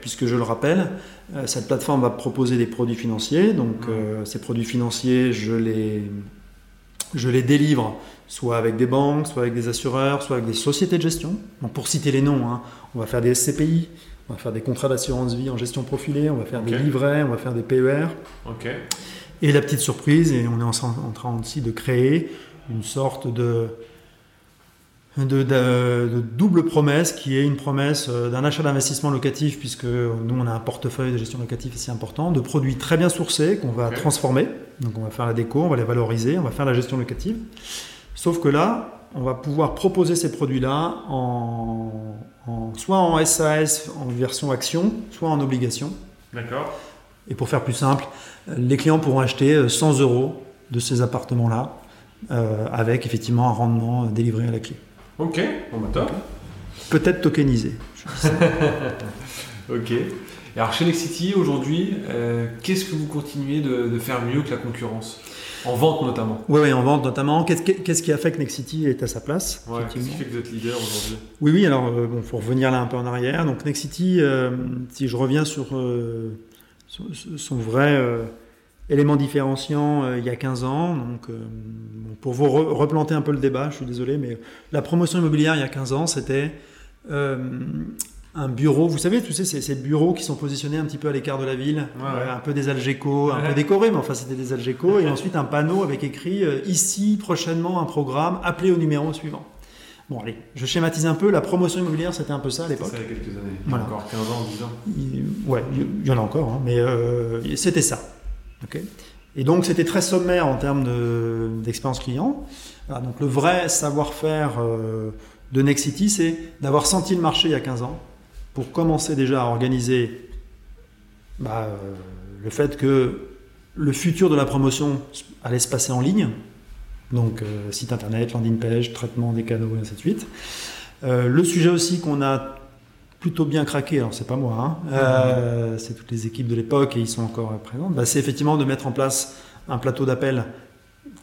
puisque je le rappelle, euh, cette plateforme va proposer des produits financiers. Donc, euh, ces produits financiers, je les, je les délivre soit avec des banques, soit avec des assureurs, soit avec des sociétés de gestion. Donc, pour citer les noms, hein, on va faire des SCPI, on va faire des contrats d'assurance vie en gestion profilée, on va faire des livrets, on va faire des PER. Et la petite surprise, et on est en, en train aussi de créer une sorte de, de, de- de double promesse qui est une promesse euh, d'un achat d'investissement locatif, puisque nous on a un portefeuille de gestion locative assez important, de produits très bien sourcés qu'on va transformer. Donc on va faire la déco, on va les valoriser, on va faire la gestion locative. Sauf que là, on va pouvoir proposer ces produits-là en, en- soit en SAS, en version action, soit en obligation. D'accord. Et pour faire plus simple, euh, les clients pourront acheter euh, 100 euros de ces appartements-là euh, avec effectivement un rendement euh, délivré à la clé. Ok. Bon, bah top. Peut-être tokenisé. Ok. Et alors, chez Nexity, aujourd'hui, euh, qu'est-ce que vous continuez de, de faire mieux que la concurrence? En vente notamment. Oui, oui, en vente notamment. Qu'est-ce qui- qu'est-ce qui a fait que Nexity est à sa place Ouais. Qu'est-ce qui fait que vous êtes leader aujourd'hui? Oui, oui, alors il bon, faut revenir là un peu en arrière. Donc Nexity, euh, si je reviens sur euh, son, son vrai euh, élément différenciant euh, il y a 15 ans, donc, euh, bon, pour vous re- replanter un peu le débat, je suis désolé, mais la promotion immobilière il y a 15 ans, c'était euh, un bureau, vous savez, tu sais, ces, ces bureaux qui sont positionnés un petit peu à l'écart de la ville, Ouais, ouais. un peu des algécos, un Ouais. peu décorés, mais enfin c'était des algécos, et ensuite un panneau avec écrit euh, ici prochainement un programme, appelé au numéro suivant. Bon, allez, je schématise un peu. La promotion immobilière, c'était un peu ça à C'était l'époque. ça il y a quelques années. Voilà. Encore 15 ans, 10 ans. Il- Ouais, il y en a encore, hein, mais euh, c'était ça. Et donc, c'était très sommaire en termes de- d'expérience client. Donc, le vrai savoir-faire euh, de Nexity, c'est d'avoir senti le marché il y a 15 ans pour commencer déjà à organiser bah, euh, le fait que le futur de la promotion allait se passer en ligne. Donc, euh, site internet, landing page, traitement des canaux, et ainsi de suite. Euh, le sujet aussi qu'on a plutôt bien craqué, alors c'est pas moi, hein, euh, c'est toutes les équipes de l'époque et ils sont encore présentes, bah, c'est effectivement de mettre en place un plateau d'appel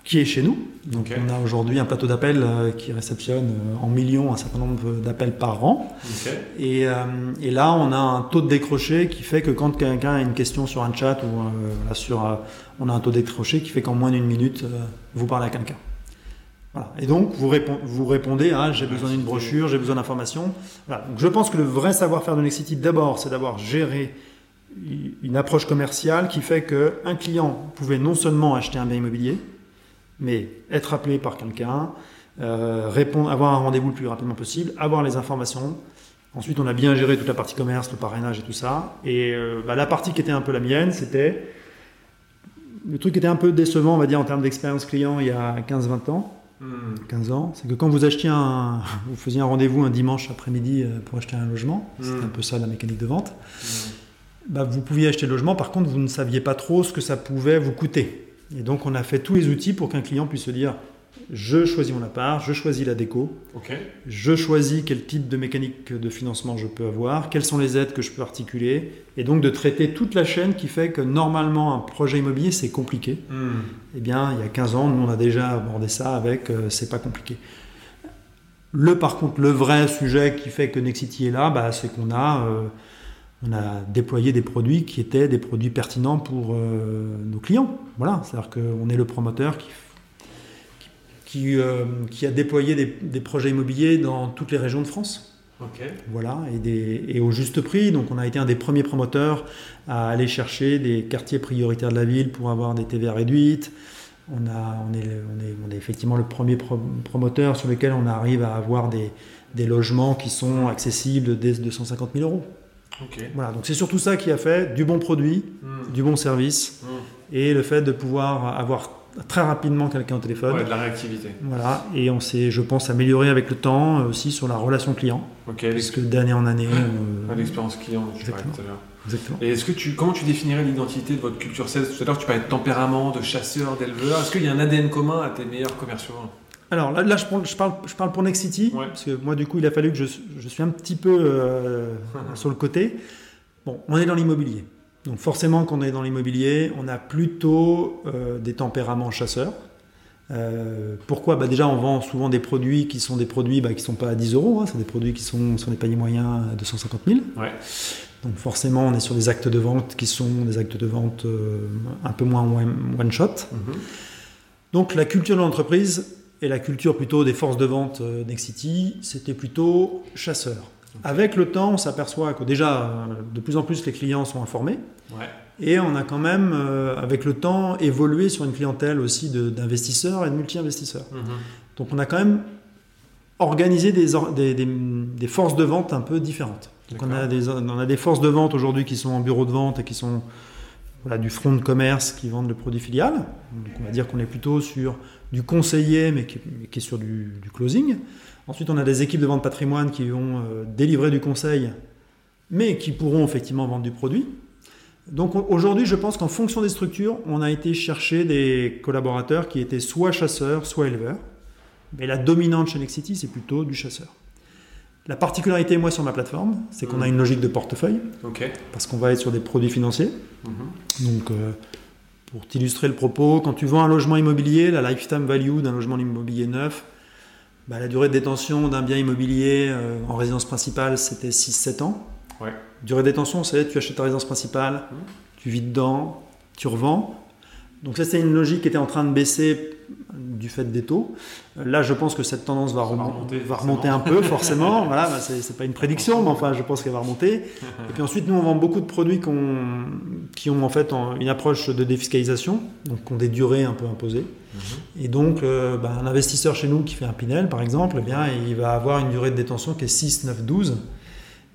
qui est chez nous. Donc on a aujourd'hui un plateau d'appel euh, qui réceptionne euh, en millions un certain nombre d'appels par an. Et, euh, et là, on a un taux de décroché qui fait que quand quelqu'un a une question sur un chat ou euh, sur, euh, on a un taux de décroché qui fait qu'en moins d'une minute, vous parlez à quelqu'un. Voilà. Et donc, vous, répond- vous répondez à j'ai besoin d'une brochure, j'ai besoin d'informations. Voilà. Donc, je pense que le vrai savoir-faire de Nexity, d'abord, c'est d'avoir géré une approche commerciale qui fait qu'un client pouvait non seulement acheter un bien immobilier, mais être appelé par quelqu'un, euh, répondre, avoir un rendez-vous le plus rapidement possible, avoir les informations. Ensuite, on a bien géré toute la partie commerce, le parrainage et tout ça. Et euh, bah, la partie qui était un peu la mienne, c'était le truc qui était un peu décevant, on va dire, en termes d'expérience client il y a 15-20 ans. Hmm. 15 ans, c'est que quand vous achetiez un, vous faisiez un rendez-vous un dimanche après-midi euh, pour acheter un logement, c'était un peu ça la mécanique de vente, bah, vous pouviez acheter le logement, par contre vous ne saviez pas trop ce que ça pouvait vous coûter. Et donc on a fait tous les outils pour qu'un client puisse se dire, je choisis mon appart, je choisis la déco, je choisis quel type de mécanique de financement je peux avoir, quelles sont les aides que je peux articuler, et donc de traiter toute la chaîne qui fait que normalement un projet immobilier c'est compliqué. Hmm. Eh bien, il y a 15 ans, nous, on a déjà abordé ça avec euh, c'est pas compliqué. Le, par contre, le vrai sujet qui fait que Nexity est là, bah, c'est qu'on a, euh, on a déployé des produits qui étaient des produits pertinents pour euh, nos clients. Voilà, c'est-à-dire qu'on est le promoteur qui, qui, euh, qui a déployé des, des projets immobiliers dans toutes les régions de France. Voilà, et, des- et au juste prix. Donc, on a été un des premiers promoteurs à aller chercher des quartiers prioritaires de la ville pour avoir des TVA réduites. On, a, on, est, on, est, on est effectivement le premier pro- promoteur sur lequel on arrive à avoir des, des logements qui sont accessibles dès 250 000 euros. Voilà, donc c'est surtout ça qui a fait du bon produit, Hmm. du bon service Hmm. et le fait de pouvoir avoir très rapidement quelqu'un au téléphone. Ouais, de la réactivité. Voilà, et on s'est, je pense, amélioré avec le temps euh, aussi sur la relation client, Ok. puisque d'année en année. euh, L'expérience client, dont tu parlais Exactement. tout à l'heure. exactement. Et est-ce que tu, comment tu définirais l'identité de votre culture sales? Tout à l'heure, tu parlais de tempérament, de chasseur, d'éleveur. Est-ce qu'il y a un ADN commun à tes meilleurs commerciaux? Alors là, là je, parle, je, parle, je parle pour Next City, Ouais. parce que moi, du coup, il a fallu que je, je suis un petit peu euh, sur le côté. Bon, on est dans l'immobilier. Donc forcément, quand on est dans l'immobilier, on a plutôt euh, des tempéraments chasseurs. Euh, pourquoi? Bah Déjà, on vend souvent des produits qui sont des produits bah, qui ne sont pas à 10 euros, hein, c'est des produits qui sont sur des paniers moyens à 250 000. Ouais. Donc forcément, on est sur des actes de vente qui sont des actes de vente euh, un peu moins one- one-shot. Mhm. Donc la culture de l'entreprise et la culture plutôt des forces de vente Nexity, c'était plutôt chasseur. Avec le temps, on s'aperçoit que déjà, de plus en plus, les clients sont informés. Ouais. Et on a quand même, euh, avec le temps, évolué sur une clientèle aussi d'investisseurs et de multi-investisseurs. Mhm. Donc on a quand même organisé des, or- des- des- des forces de vente un peu différentes. Donc on a, des, on a des forces de vente aujourd'hui qui sont en bureau de vente et qui sont voilà, du front de commerce qui vendent le produit filial. Donc on va dire qu'on est plutôt sur du conseiller mais qui, mais qui est sur du, du closing. Ensuite on a des équipes de vente patrimoine qui vont euh, délivrer du conseil mais qui pourront effectivement vendre du produit. Donc on- aujourd'hui, je pense qu'en fonction des structures, on a été chercher des collaborateurs qui étaient soit chasseurs, soit éleveurs. Mais la dominante chez Nexity, c'est plutôt du chasseur. La particularité, moi, sur ma plateforme, c'est qu'on a une logique de portefeuille, parce qu'on va être sur des produits financiers. Mhm. Donc, euh, pour t'illustrer le propos, quand tu vends un logement immobilier, la lifetime value d'un logement immobilier neuf, bah, la durée de détention d'un bien immobilier euh, en résidence principale, c'était 6-7 ans. Ouais. Durée de détention, c'est tu achètes ta résidence principale, tu vis dedans, tu revends. Donc ça, c'est une logique qui était en train de baisser du fait des taux. Euh, Là, je pense que cette tendance va, remonter, va remonter un peu, forcément. voilà, bah, c'est pas une prédiction, mais enfin, je pense qu'elle va remonter. Et puis ensuite, nous, on vend beaucoup de produits qui ont en fait une approche de défiscalisation, donc qui ont des durées un peu imposées. Et donc, euh, bah, un investisseur chez nous qui fait un Pinel, par exemple, eh bien, il va avoir une durée de détention qui est 6, 9, 12.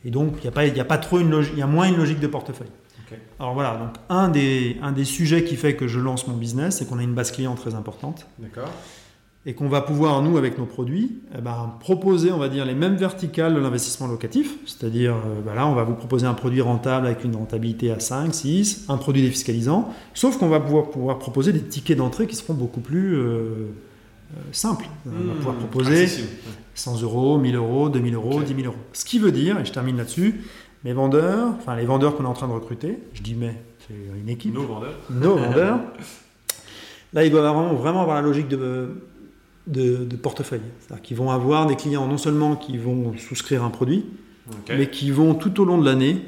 Et donc, il n'y a, pas- il y a pas trop une logique, il y a moins une logique de portefeuille. Alors voilà, donc un des, un des sujets qui fait que je lance mon business, c'est qu'on a une base client très importante D'accord. et qu'on va pouvoir, nous, avec nos produits, eh ben, proposer, on va dire, les mêmes verticales de l'investissement locatif. C'est-à-dire, euh, bah là, on va vous proposer un produit rentable avec une rentabilité à 5, 6, un produit défiscalisant, sauf qu'on va pouvoir, pouvoir proposer des tickets d'entrée qui seront beaucoup plus euh, euh, simples. On va Hmm. pouvoir proposer Accessible. 100 euros, 1000 euros, 2000 euros, Ok. 10 000 euros. Ce qui veut dire, et je termine là-dessus, mes vendeurs, enfin les vendeurs qu'on est en train de recruter, je dis mais, c'est une équipe, Nos vendeurs. nos vendeurs, là ils doivent vraiment, vraiment avoir la logique de, de, de portefeuille. C'est-à-dire qu'ils vont avoir des clients non seulement qui vont souscrire un produit, mais qui vont tout au long de l'année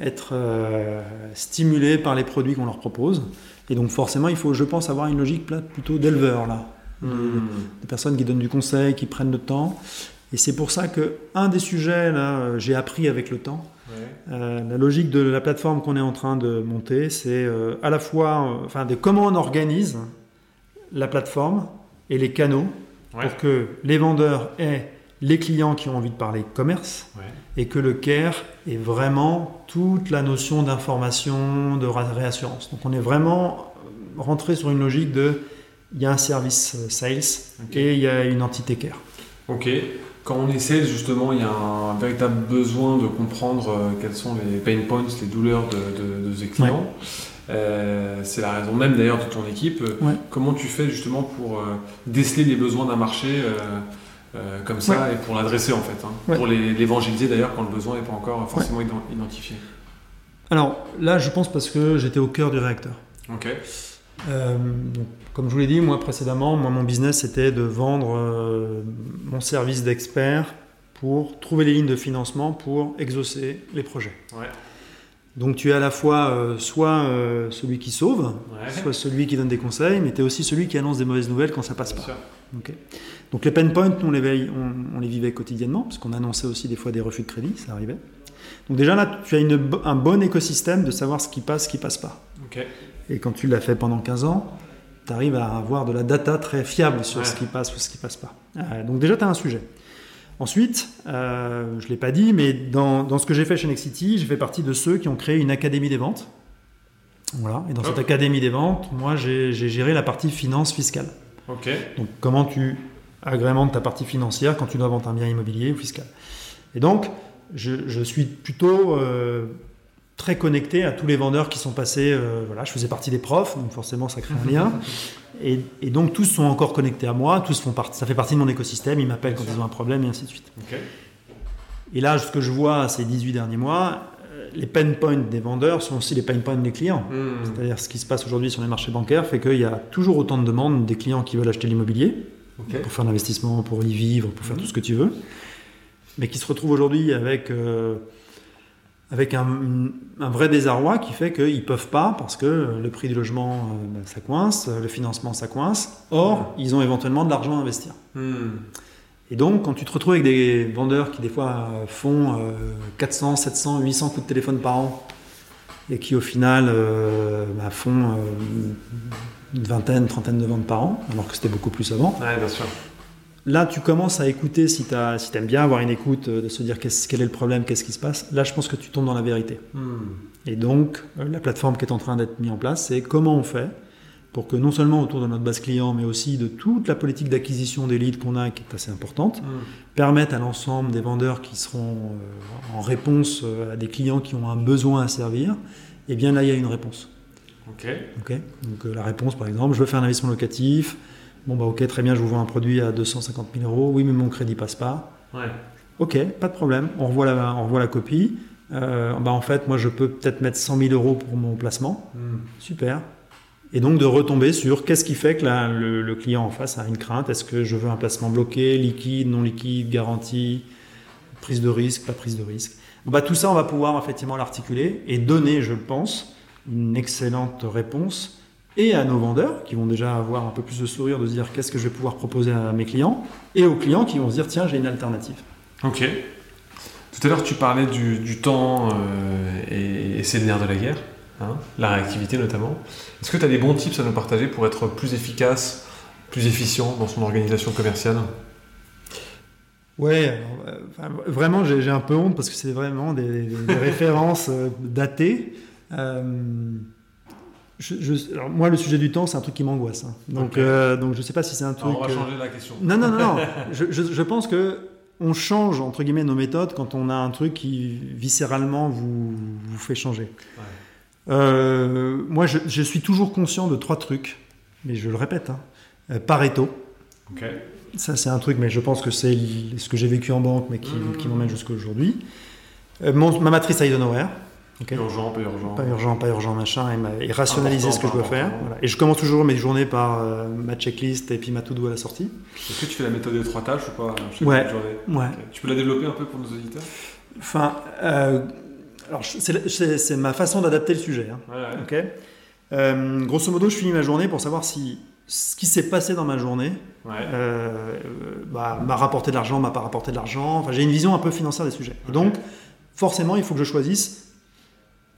être euh, stimulés par les produits qu'on leur propose. Et donc forcément, il faut, je pense, avoir une logique plutôt d'éleveur là. des, des personnes qui donnent du conseil, qui prennent le temps. Et c'est pour ça que un des sujets, là, euh, j'ai appris avec le temps. Ouais. Euh, la logique de la plateforme qu'on est en train de monter, c'est euh, à la fois, euh, enfin, de comment on organise la plateforme et les canaux Ouais. pour que les vendeurs aient les clients qui ont envie de parler commerce Ouais. et que le care ait vraiment toute la notion d'information, de ra- réassurance. Donc on est vraiment rentré sur une logique de il y a un service sales et il y a une entité care. Ok. Quand on essaie justement, il y a un véritable besoin de comprendre euh, quels sont les pain points, les douleurs de, de- clients. Euh, c'est la raison même d'ailleurs de ton équipe. Euh, Ouais. Comment tu fais justement pour euh, déceler les besoins d'un marché euh, comme ça et pour l'adresser en fait, hein, Ouais. pour l'évangéliser d'ailleurs quand le besoin n'est pas encore forcément ident- identifié. Alors là, je pense parce que j'étais au cœur du réacteur. Ok. Euh, donc, comme je vous l'ai dit, moi précédemment, moi, mon business c'était de vendre euh, mon service d'expert pour trouver les lignes de financement pour exaucer les projets. Ouais. Donc tu es à la fois euh, soit celui qui sauve, Ouais. soit celui qui donne des conseils, mais tu es aussi celui qui annonce des mauvaises nouvelles quand ça passe Bien pas. Donc les pain points, nous, on les, veille- on, on les vivait quotidiennement, parce qu'on annonçait aussi des fois des refus de crédit, ça arrivait. Donc déjà là, tu as une un bon écosystème de savoir ce qui passe, ce qui passe pas. Et quand tu l'as fait pendant 15 ans, tu arrives à avoir de la data très fiable sur Ouais. ce qui passe ou ce qui passe pas. Euh, donc déjà, tu as un sujet. Ensuite, euh, je ne l'ai pas dit, mais dans, dans ce que j'ai fait chez Nexity, j'ai fait partie de ceux qui ont créé une académie des ventes. Voilà. Et dans cette académie des ventes, moi, j'ai géré la partie finance fiscale. Ok. Donc comment tu agrémentes ta partie financière quand tu dois vendre un bien immobilier ou fiscal. Et donc, je, je suis plutôt euh, très connecté à tous les vendeurs qui sont passés. euh, voilà, je faisais partie des profs, donc forcément ça crée un lien. Et, et donc tous sont encore connectés à moi, tous font partie, ça fait partie de mon écosystème, ils m'appellent quand ils ont un problème et ainsi de suite. Et là, ce que je vois ces 18 derniers mois, euh, les pain points des vendeurs sont aussi les pain points des clients. Hmm. C'est-à-dire ce qui se passe aujourd'hui sur les marchés bancaires fait qu'il y a toujours autant de demandes des clients qui veulent acheter l'immobilier pour faire l'investissement, pour y vivre, pour faire Mhm. tout ce que tu veux, mais qui se retrouvent aujourd'hui avec, euh, avec un, un vrai désarroi qui fait qu'ils ne peuvent pas parce que le prix du logement, euh, ben, ça coince, le financement, ça coince. Or, ils ont éventuellement de l'argent à investir. Hmm. Et donc, quand tu te retrouves avec des vendeurs qui, des fois, font euh, 400, 700, 800 coups de téléphone par an et qui, au final, euh, bah, font euh, une vingtaine, trentaine de ventes par an, alors que c'était beaucoup plus avant, Ouais, bien sûr. Là, tu commences à écouter si tu si aimes bien avoir une écoute, euh, de se dire qu'est-ce- quel est le problème, qu'est-ce qui se passe. Là, je pense que tu tombes dans la vérité. Hmm. Et donc, euh, la plateforme qui est en train d'être mise en place, c'est comment on fait pour que non seulement autour de notre base client, mais aussi de toute la politique d'acquisition des leads qu'on a, qui est assez importante, Hmm. permettre à l'ensemble des vendeurs qui seront euh, en réponse à des clients qui ont un besoin à servir, et bien là, il y a une réponse. Ok. Ok? Donc la réponse, par exemple, je veux faire un investissement locatif. Bon, bah ok, très bien, je vous vends un produit à 250 000 euros. Oui, mais mon crédit passe pas. Ouais. Ok, pas de problème. On revoit la, on revoit la copie. Euh, bah en fait, moi, je peux peut-être mettre 100 000 euros pour mon placement. Hmm. Super. Et donc de retomber sur qu'est-ce qui fait que la- le, le client en face a une crainte? Est-ce que je veux un placement bloqué, liquide, non liquide, garantie, prise de risque, pas prise de risque? Bah, tout ça, on va pouvoir effectivement l'articuler et donner, je pense, une excellente réponse et à nos vendeurs qui vont déjà avoir un peu plus de sourire de se dire qu'est-ce que je vais pouvoir proposer à mes clients et aux clients qui vont se dire tiens, j'ai une alternative. Ok. Tout à l'heure, tu parlais du, du temps euh, et, et c'est le nerf de la guerre, hein, la réactivité notamment. Est-ce que tu as des bons tips à nous partager pour être plus efficace, plus efficient dans son organisation commerciale? Ouais, alors, euh, vraiment, j'ai un peu honte parce que c'est vraiment des références euh, datées. Je- je- alors, moi, le sujet du temps, c'est un truc qui m'angoisse. hein. Donc, Ok. euh, donc, je sais pas si c'est un truc. Alors, On va euh, changer la question. Non, non, non, non. je, je- je pense que on change entre guillemets nos méthodes quand on a un truc qui viscéralement vous, vous fait changer. Euh, moi, je, je suis toujours conscient de trois trucs, mais je le répète. Hein. Euh, Pareto. Ok. Ça, c'est un truc, mais je pense que c'est ce que j'ai vécu en banque, mais qui, qui m'emmène jusqu'à aujourd'hui. Euh, ma matrice Eisenhower. Urgent, pas urgent. Pas urgent, pas urgent, machin, et, et rationaliser Important, ce que je dois faire. Voilà. Et je commence toujours mes journées par euh, ma checklist et puis ma to-do à la sortie. Est-ce que tu fais la méthode des trois tâches ou pas? Chaque Ouais. journée Ouais. Ok. Tu peux la développer un peu pour nos auditeurs? Enfin, euh, alors c'est ma façon d'adapter le sujet. hein. Ouais. Euh, grosso modo, je finis ma journée pour savoir si ce qui s'est passé dans ma journée Ouais. bah, m'a rapporté de l'argent, m'a pas rapporté de l'argent. Enfin, j'ai une vision un peu financière des sujets. Et donc, forcément, il faut que je choisisse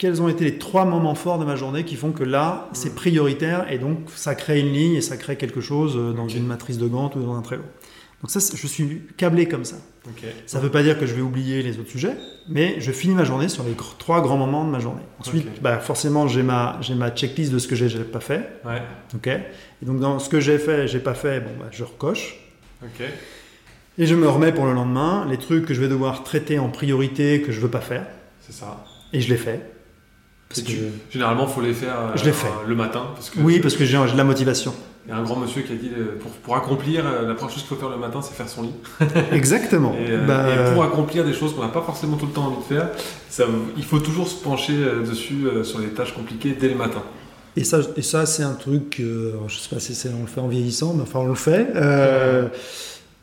quels ont été les trois moments forts de ma journée qui font que là, c'est Mm. prioritaire et donc ça crée une ligne et ça crée quelque chose euh, dans une matrice de Gantt ou dans un Trello. Donc ça, c'est- je suis câblé comme ça. Ça ne veut pas dire que je vais oublier les autres sujets, mais je finis ma journée sur les trois grands moments de ma journée. Ensuite, bah, forcément, j'ai ma, j'ai ma checklist de ce que j'ai pas fait. Ouais. et donc, dans ce que j'ai fait, j'ai pas fait, bon, bah, je recoche. Et je me remets pour le lendemain les trucs que je vais devoir traiter en priorité que je veux pas faire. C'est ça. Et je les fais. Parce que tu- je- Généralement, faut les faire. euh, Je les fais. Le matin, parce que. Oui, parce que j'ai de la motivation. Il y a un grand monsieur qui a dit euh, pour, pour accomplir, euh, la première chose qu'il faut faire le matin, c'est faire son lit. Exactement. Et, Bah, et pour accomplir des choses qu'on n'a pas forcément tout le temps envie de faire, ça, il faut toujours se pencher dessus sur les tâches compliquées dès le matin. Et ça, et ça c'est un truc, euh, je sais pas si on le fait en vieillissant, mais enfin on le fait. euh,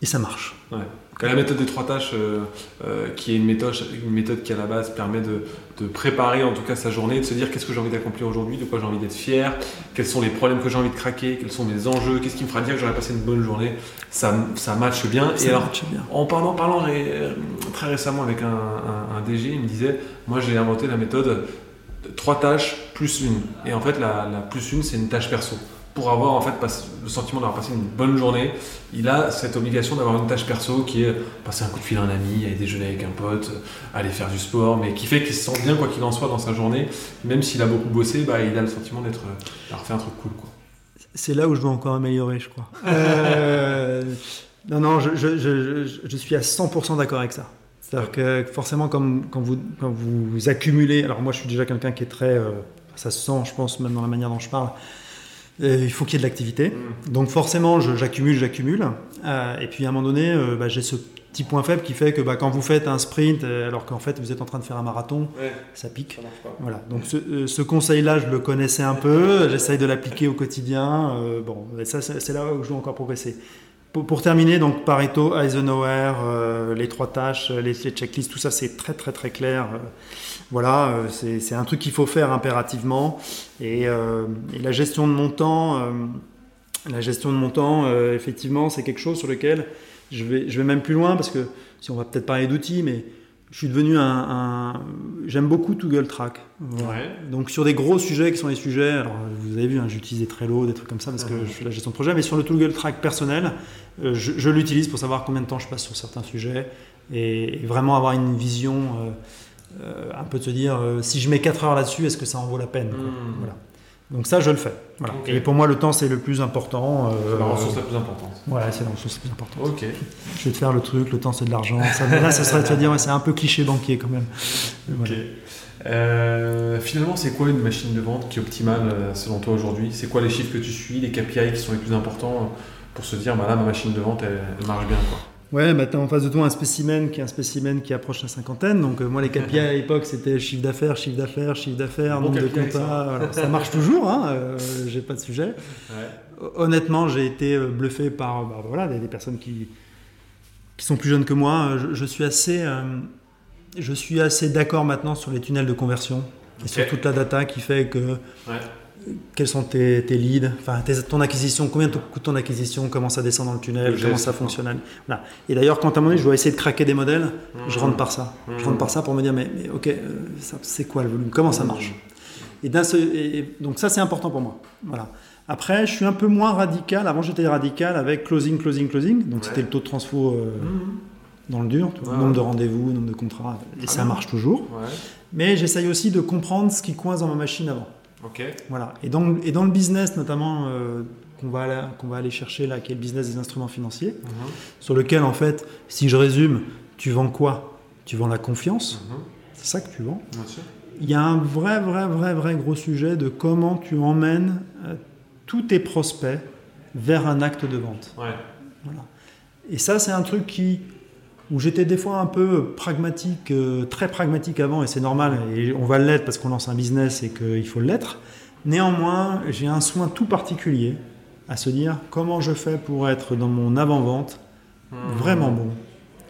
et ça marche. La méthode des trois tâches, euh, euh, qui est une méthode, une méthode qui à la base permet de, de préparer en tout cas sa journée, de se dire qu'est-ce que j'ai envie d'accomplir aujourd'hui, de quoi j'ai envie d'être fier, quels sont les problèmes que j'ai envie de craquer, quels sont mes enjeux, qu'est-ce qui me fera dire que j'aurai passé une bonne journée. Ça, ça matche bien. Ça et alors, marche bien. En parlant, parlant ré- euh, très récemment avec un, un- un DG, il me disait Moi j'ai inventé la méthode de trois tâches plus une. Et en fait, la, la plus une, c'est une tâche perso. Pour avoir en fait le sentiment d'avoir passé une bonne journée, il a cette obligation d'avoir une tâche perso qui est passer un coup de fil à un ami, aller déjeuner avec un pote, aller faire du sport, mais qui fait qu'il se sent bien quoi qu'il en soit dans sa journée. Même s'il a beaucoup bossé, bah, il a le sentiment d'être euh, d'avoir fait un truc cool. Quoi. C'est là où je dois encore améliorer, je crois. Euh, non, non, je, je- je- je- je suis à 100% d'accord avec ça. C'est-à-dire que forcément, comme, quand, vous, quand vous accumulez, alors moi je suis déjà quelqu'un qui est très, euh, ça se sent, je pense, même dans la manière dont je parle, il faut qu'il y ait de l'activité. Donc forcément, j'accumule, j'accumule. Euh, et puis à un moment donné, euh, bah, j'ai ce petit point faible qui fait que bah, quand vous faites un sprint, euh, alors qu'en fait vous êtes en train de faire un marathon, Ouais, ça pique. ça. Voilà, donc ce, euh, ce conseil-là, je le connaissais un peu, j'essaye de l'appliquer au quotidien. euh, bon, et ça, c'est c'est là où je dois encore progresser. Pour, terminer, donc Pareto, Eisenhower, euh, les trois tâches, les, les checklists, tout ça, c'est très très très clair. euh, voilà, euh, c'est un truc qu'il faut faire impérativement. Et, euh, et la gestion de mon temps, euh, la gestion de mon temps, euh, effectivement, c'est quelque chose sur lequel je vais, je vais même plus loin parce que si on va peut-être parler d'outils, mais je suis devenu un, un- j'aime beaucoup Google Track. Voilà. Ouais. Donc sur des gros sujets qui sont les sujets, alors vous avez vu, hein, j'utilise Trello, des trucs comme ça parce que je fais la gestion de projet, mais sur le Google Track personnel, euh, je, je l'utilise pour savoir combien de temps je passe sur certains sujets et, et vraiment avoir une vision, euh, euh, un peu de se dire, si je mets 4 heures là-dessus, est-ce que ça en vaut la peine quoi. Mhm. Voilà. Donc ça, je le fais. Voilà. Et pour moi, le temps, c'est le plus important. euh, C'est la ressource la plus importante. Voilà, c'est la ressource la plus importante. Ok. Je vais te faire le truc, le temps, c'est de l'argent. Ça, mais là, ça serait de dire, ouais, c'est un peu cliché banquier quand même. Voilà. Ok. Euh, finalement, c'est quoi une machine de vente qui est optimale euh, selon toi aujourd'hui? C'est quoi les chiffres que tu suis, les KPI qui sont les plus importants pour se dire, bah là, ma machine de vente, elle, elle marche bien quoi? Ouais, bah, tu as en face de toi un spécimen qui est un spécimen qui approche la cinquantaine. Donc, euh, moi, les KPI à l'époque, c'était chiffre d'affaires, chiffre d'affaires, chiffre d'affaires, Bon nombre de comptas. ça. Voilà. Ça marche toujours, hein, euh, j'ai pas de sujet. Honnêtement, j'ai été euh, bluffé par bah, voilà, des, des personnes qui, qui sont plus jeunes que moi. Je, je suis assez, euh, je suis assez d'accord maintenant sur les tunnels de conversion et sur toute la data qui fait que Ouais. Quels sont tes, tes leads, enfin tes- ton acquisition, combien te coûte ton acquisition, comment ça descend dans le tunnel, Le comment ça fonctionne. Voilà. Et d'ailleurs, quand à un moment donné, je dois essayer de craquer des modèles, je rentre par ça. Je Mhm. rentre par ça pour me dire, mais, mais ok, euh, c'est quoi le volume? Comment ça marche? Et, donc ça, c'est important pour moi. Voilà. Après, je suis un peu moins radical. Avant, j'étais radical avec closing, closing, closing. Donc Ouais. c'était le taux de transfo euh, Mhm. dans le dur, Ouais. nombre de rendez-vous, nombre de contrats. Et Très ça bien. marche toujours. Ouais. Mais j'essaye aussi de comprendre ce qui coince dans ma machine avant. Voilà. Et dans, et dans le business, notamment, euh, qu'on va, qu'on va aller chercher là, qui est le business des instruments financiers, Mhm. sur lequel, en fait, si je résume, tu vends quoi? Tu vends la confiance, Mhm. c'est ça que tu vends. Bien sûr. Il y a un vrai, vrai, vrai, vrai gros sujet de comment tu emmènes euh, tous tes prospects vers un acte de vente. Ouais. Voilà. Et ça, c'est un truc qui, où j'étais des fois un peu pragmatique, euh, très pragmatique avant, et c'est normal, et on va l'être parce qu'on lance un business et qu'il faut l'être. Néanmoins, j'ai un soin tout particulier à se dire comment je fais pour être dans mon avant-vente Mhm. vraiment bon.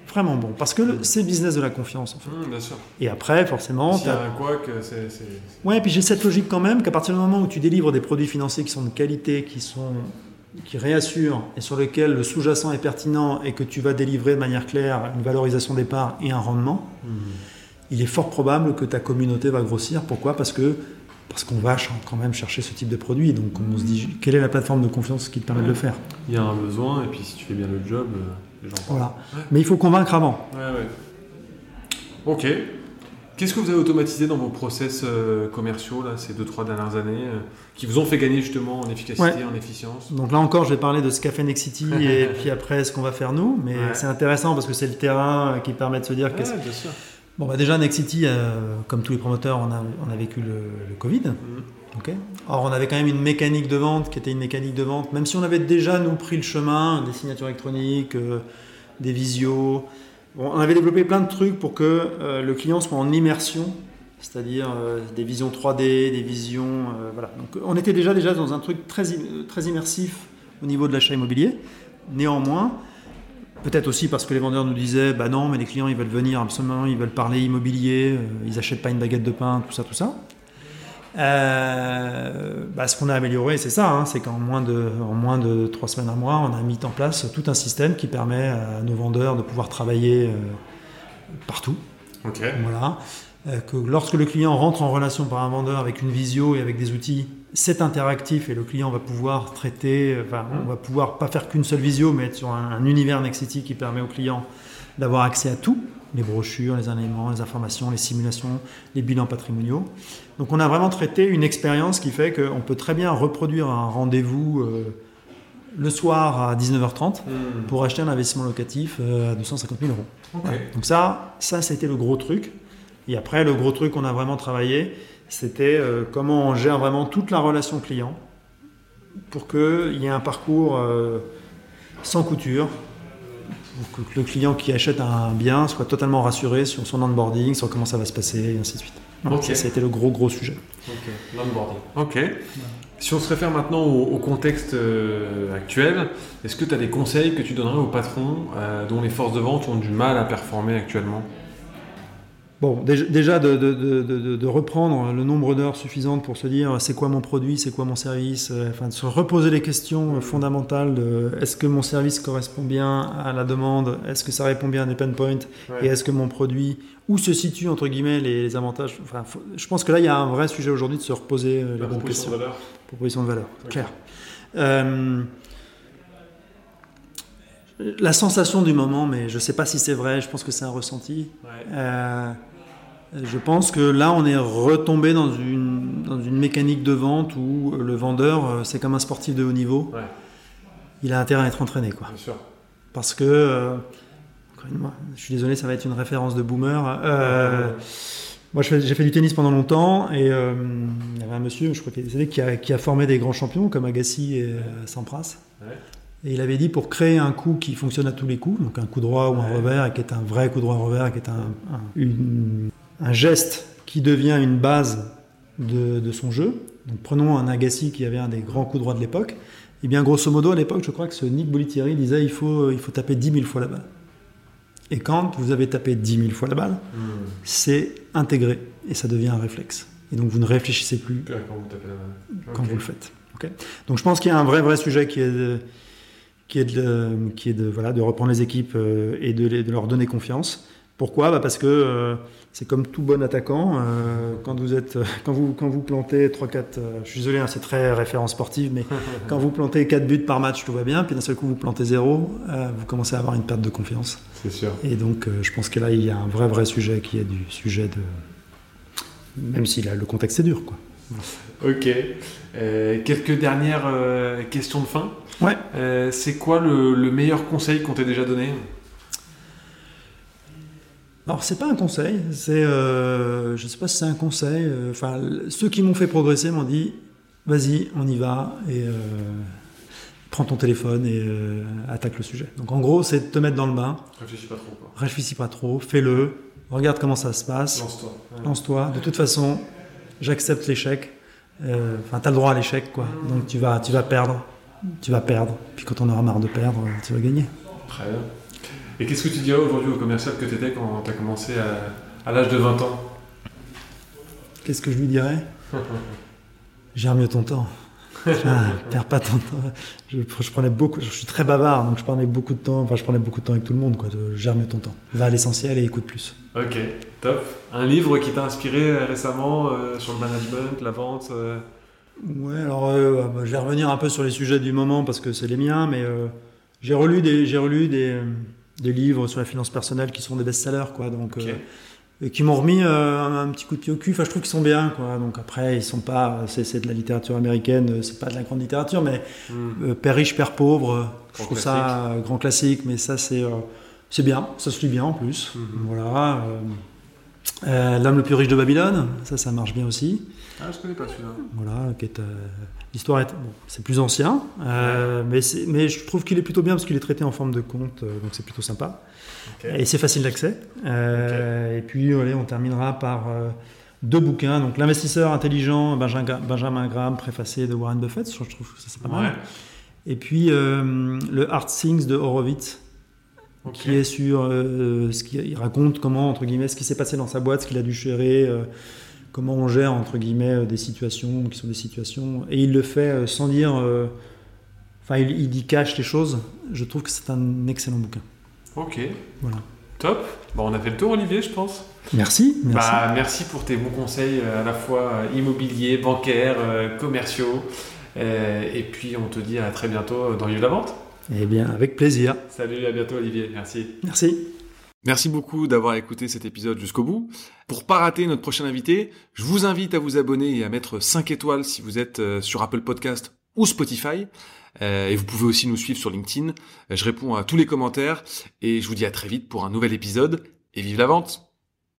Vraiment bon. Parce que le- c'est le business de la confiance, en fait. Bien sûr. Et après, forcément, S'il y a un quoi que c'est. c'est- Ouais, puis j'ai cette logique quand même qu'à partir du moment où tu délivres des produits financiers qui sont de qualité, qui sont qui réassure et sur lequel le sous-jacent est pertinent et que tu vas délivrer de manière claire une valorisation des parts et un rendement, il est fort probable que ta communauté va grossir. Pourquoi? Parce que parce qu'on va quand même chercher ce type de produit. Donc on se dit quelle est la plateforme de confiance qui te permet de le faire? Il y a un besoin, et puis si tu fais bien le job, euh, les gens Voilà. Mais il faut convaincre avant. Ouais, ouais. Ok. Qu'est-ce que vous avez automatisé dans vos process euh, commerciaux là, ces 2-3 dernières années euh, qui vous ont fait gagner justement en efficacité, en efficience? Donc là encore, je vais parler de ce qu'a fait Nexity et puis après ce qu'on va faire nous. Mais Ouais. c'est intéressant parce que c'est le terrain euh, qui permet de se dire qu'est-ce bien sûr. Bon, bah déjà, Nexity, euh, comme tous les promoteurs, on a, on a vécu le, le Covid. Mhm. ok Or, on avait quand même une mécanique de vente qui était une mécanique de vente, même si on avait déjà, nous, pris le chemin des signatures électroniques, euh, des visios. On avait développé plein de trucs pour que euh, le client soit en immersion, c'est-à-dire euh, des visions 3D, des visions. euh, on était déjà, déjà dans un truc très, très immersif au niveau de l'achat immobilier. Néanmoins, Peut-être aussi parce que les vendeurs nous disaient bah non, mais les clients ils veulent venir absolument, ils veulent parler immobilier, ils achètent pas une baguette de pain, tout ça, tout ça. Euh, bah, ce qu'on a amélioré, c'est ça, hein, c'est qu'en moins de en moins de trois semaines, un mois, on a mis en place tout un système qui permet à nos vendeurs de pouvoir travailler euh, partout. Voilà. Euh, que lorsque le client rentre en relation par un vendeur avec une visio et avec des outils, c'est interactif et le client va pouvoir traiter, enfin, on va pouvoir pas faire qu'une seule visio, mais être sur un, un univers Nexity qui permet au client d'avoir accès à tout, les brochures, les éléments, les informations, les simulations, les bilans patrimoniaux. Donc on a vraiment traité une expérience qui fait qu'on peut très bien reproduire un rendez-vous euh, le soir à 19h30 Hmm. pour acheter un investissement locatif euh, à 250 000 euros. Voilà. Donc ça, ça c'était le gros truc. Et après, le gros truc qu'on a vraiment travaillé, c'était euh, comment on gère vraiment toute la relation client pour qu'il y ait un parcours sans couture, pour que le client qui achète un bien soit totalement rassuré sur son onboarding, sur comment ça va se passer, et ainsi de suite. Voilà, Ok. Ça, ça a été le gros, gros sujet. Ok. L'onboarding. Ok. Si on se réfère maintenant au, au contexte euh, actuel, est-ce que tu as des conseils que tu donnerais aux patrons euh, dont les forces de vente ont du mal à performer actuellement? Bon, déjà, de, de- de- de- de reprendre le nombre d'heures suffisantes pour se dire c'est quoi mon produit, c'est quoi mon service, euh, enfin de se reposer les questions fondamentales de est-ce que mon service correspond bien à la demande, est-ce que ça répond bien à des pain points et est-ce que mon produit, où se situent entre guillemets les, les avantages. Enfin, faut- je pense que là il y a un vrai sujet aujourd'hui de se reposer euh, les La bonnes proposition questions. de valeur Proposition de valeur, clair. Euh, la sensation du moment, mais je ne sais pas si c'est vrai, je pense que c'est un ressenti. Ouais. Euh, je pense que là, on est retombé dans une, dans une mécanique de vente où le vendeur, euh, c'est comme un sportif de haut niveau. Ouais. Il a intérêt à être entraîné. Quoi. Bien sûr. Parce que, euh, encore une fois, je suis désolé, ça va être une référence de boomer. Euh, moi, j'ai fait du tennis pendant longtemps et euh, il y avait un monsieur, je crois qu'il est décédé, qui a, qui a formé des grands champions comme Agassi et Sampras. Ouais. Et il avait dit pour créer un coup qui fonctionne à tous les coups, donc un coup droit ou un revers, et qui est un vrai coup droit revers, et qui est un, un- une- un geste qui devient une base de, de son jeu. Donc prenons un Agassi qui avait un des grands coups droits de l'époque. Et bien grosso modo à l'époque, je crois que ce Nick Bollettieri disait il faut, il faut taper 10 000 fois la balle. Et quand vous avez tapé 10 000 fois la balle, Hmm. c'est intégré et ça devient un réflexe. Et donc vous ne réfléchissez plus Quand vous tapez la main. quand Ok. vous le faites. Donc je pense qu'il y a un vrai vrai sujet qui est de, qui est de, qui est de, voilà, de reprendre les équipes euh, et de, les- de leur donner confiance. Pourquoi Bah Parce que euh, c'est comme tout bon attaquant, euh, quand, vous êtes, quand, vous, quand vous plantez 3-4, euh, je suis désolé, hein, c'est très référence sportive, mais quand vous plantez 4 buts par match, tout va bien, puis d'un seul coup vous plantez 0, vous commencez à avoir une perte de confiance. C'est sûr. Et donc je pense que là il y a un vrai vrai sujet qui est du sujet de... Même si là, le contexte est dur. Quoi. Ok. Quelques dernières questions de fin. Ouais. C'est quoi le, le meilleur conseil qu'on t'ait déjà donné? Alors c'est pas un conseil, c'est euh, je sais pas si c'est un conseil. euh, Enfin ceux qui m'ont fait progresser m'ont dit vas-y on y va et euh, prends ton téléphone et euh, attaque le sujet. Donc en gros c'est de te mettre dans le bain, Réfléchis pas trop. Quoi. réfléchis pas trop, fais-le, regarde comment ça se passe, Lance-toi. Ouais. lance-toi. De toute façon j'accepte l'échec. Enfin t'as le droit à l'échec quoi. Donc tu vas tu vas perdre, tu vas perdre. Puis quand on aura marre de perdre, tu vas gagner. Très bien. Et qu'est-ce que tu dirais aujourd'hui au commercial que tu étais quand tu as commencé à, à l'âge de 20 ans? Qu'est-ce que je lui dirais? Gère mieux ton temps. Ah, perds pas ton temps. Je, je prenais beaucoup, je suis très bavard, donc je prenais beaucoup de temps. Enfin, je prenais beaucoup de temps avec tout le monde, quoi. De gère mieux ton temps. Va à l'essentiel et écoute plus. Ok, top. Un livre qui t'a inspiré euh, récemment euh, sur le management, la vente euh? Ouais, alors euh, bah, je vais revenir un peu sur les sujets du moment parce que c'est les miens, mais j'ai relu des, j'ai relu des, des livres sur la finance personnelle qui sont des best-sellers, quoi. Donc, euh, et qui m'ont remis euh, un, un petit coup de pied au cul. Enfin, je trouve qu'ils sont bien, quoi. Donc après, ils sont pas, c'est, c'est de la littérature américaine, euh, c'est pas de la grande littérature, mais Hmm. euh, Père riche, Père pauvre, euh, je trouve ça euh, grand classique, mais ça c'est euh, c'est bien, ça se lit bien en plus. Mhm. Voilà. Euh, L'homme le plus riche de Babylone, ça ça marche bien aussi. Ah, je connais pas celui-là. Voilà, qui est, euh, l'histoire est, bon, c'est plus ancien, euh, mais, je trouve qu'il est plutôt bien parce qu'il est traité en forme de conte, donc c'est plutôt sympa. Et c'est facile d'accès. Et puis allez, on terminera par deux bouquins. Donc l'investisseur intelligent, Benjamin, Graham, préfacé de Warren Buffett, je trouve que ça c'est pas mal. Ouais. Et puis le Hard Things de Horowitz, Ok. qui est sur euh, ce qu'il il raconte comment entre guillemets ce qui s'est passé dans sa boîte, ce qu'il a dû gérer, euh, comment on gère entre guillemets euh, des situations qui sont des situations, et il le fait euh, sans dire, euh, enfin il, il dit cache les choses. Je trouve que c'est un excellent bouquin. Ok. Voilà. Top. Bon, on a fait le tour, Olivier, je pense. Merci, merci. Bah, merci pour tes bons conseils euh, à la fois euh, immobiliers, bancaires, euh, commerciaux. Euh, et puis, on te dit à très bientôt euh, dans Lieu de la Vente. Eh bien, avec plaisir. Salut, à bientôt, Olivier. Merci. Merci. Merci beaucoup d'avoir écouté cet épisode jusqu'au bout. Pour pas rater notre prochain invité, je vous invite à vous abonner et à mettre 5 étoiles si vous êtes euh, sur Apple Podcast ou Spotify. Euh, et vous pouvez aussi nous suivre sur LinkedIn. Euh, Je réponds à tous les commentaires et je vous dis à très vite pour un nouvel épisode et vive la vente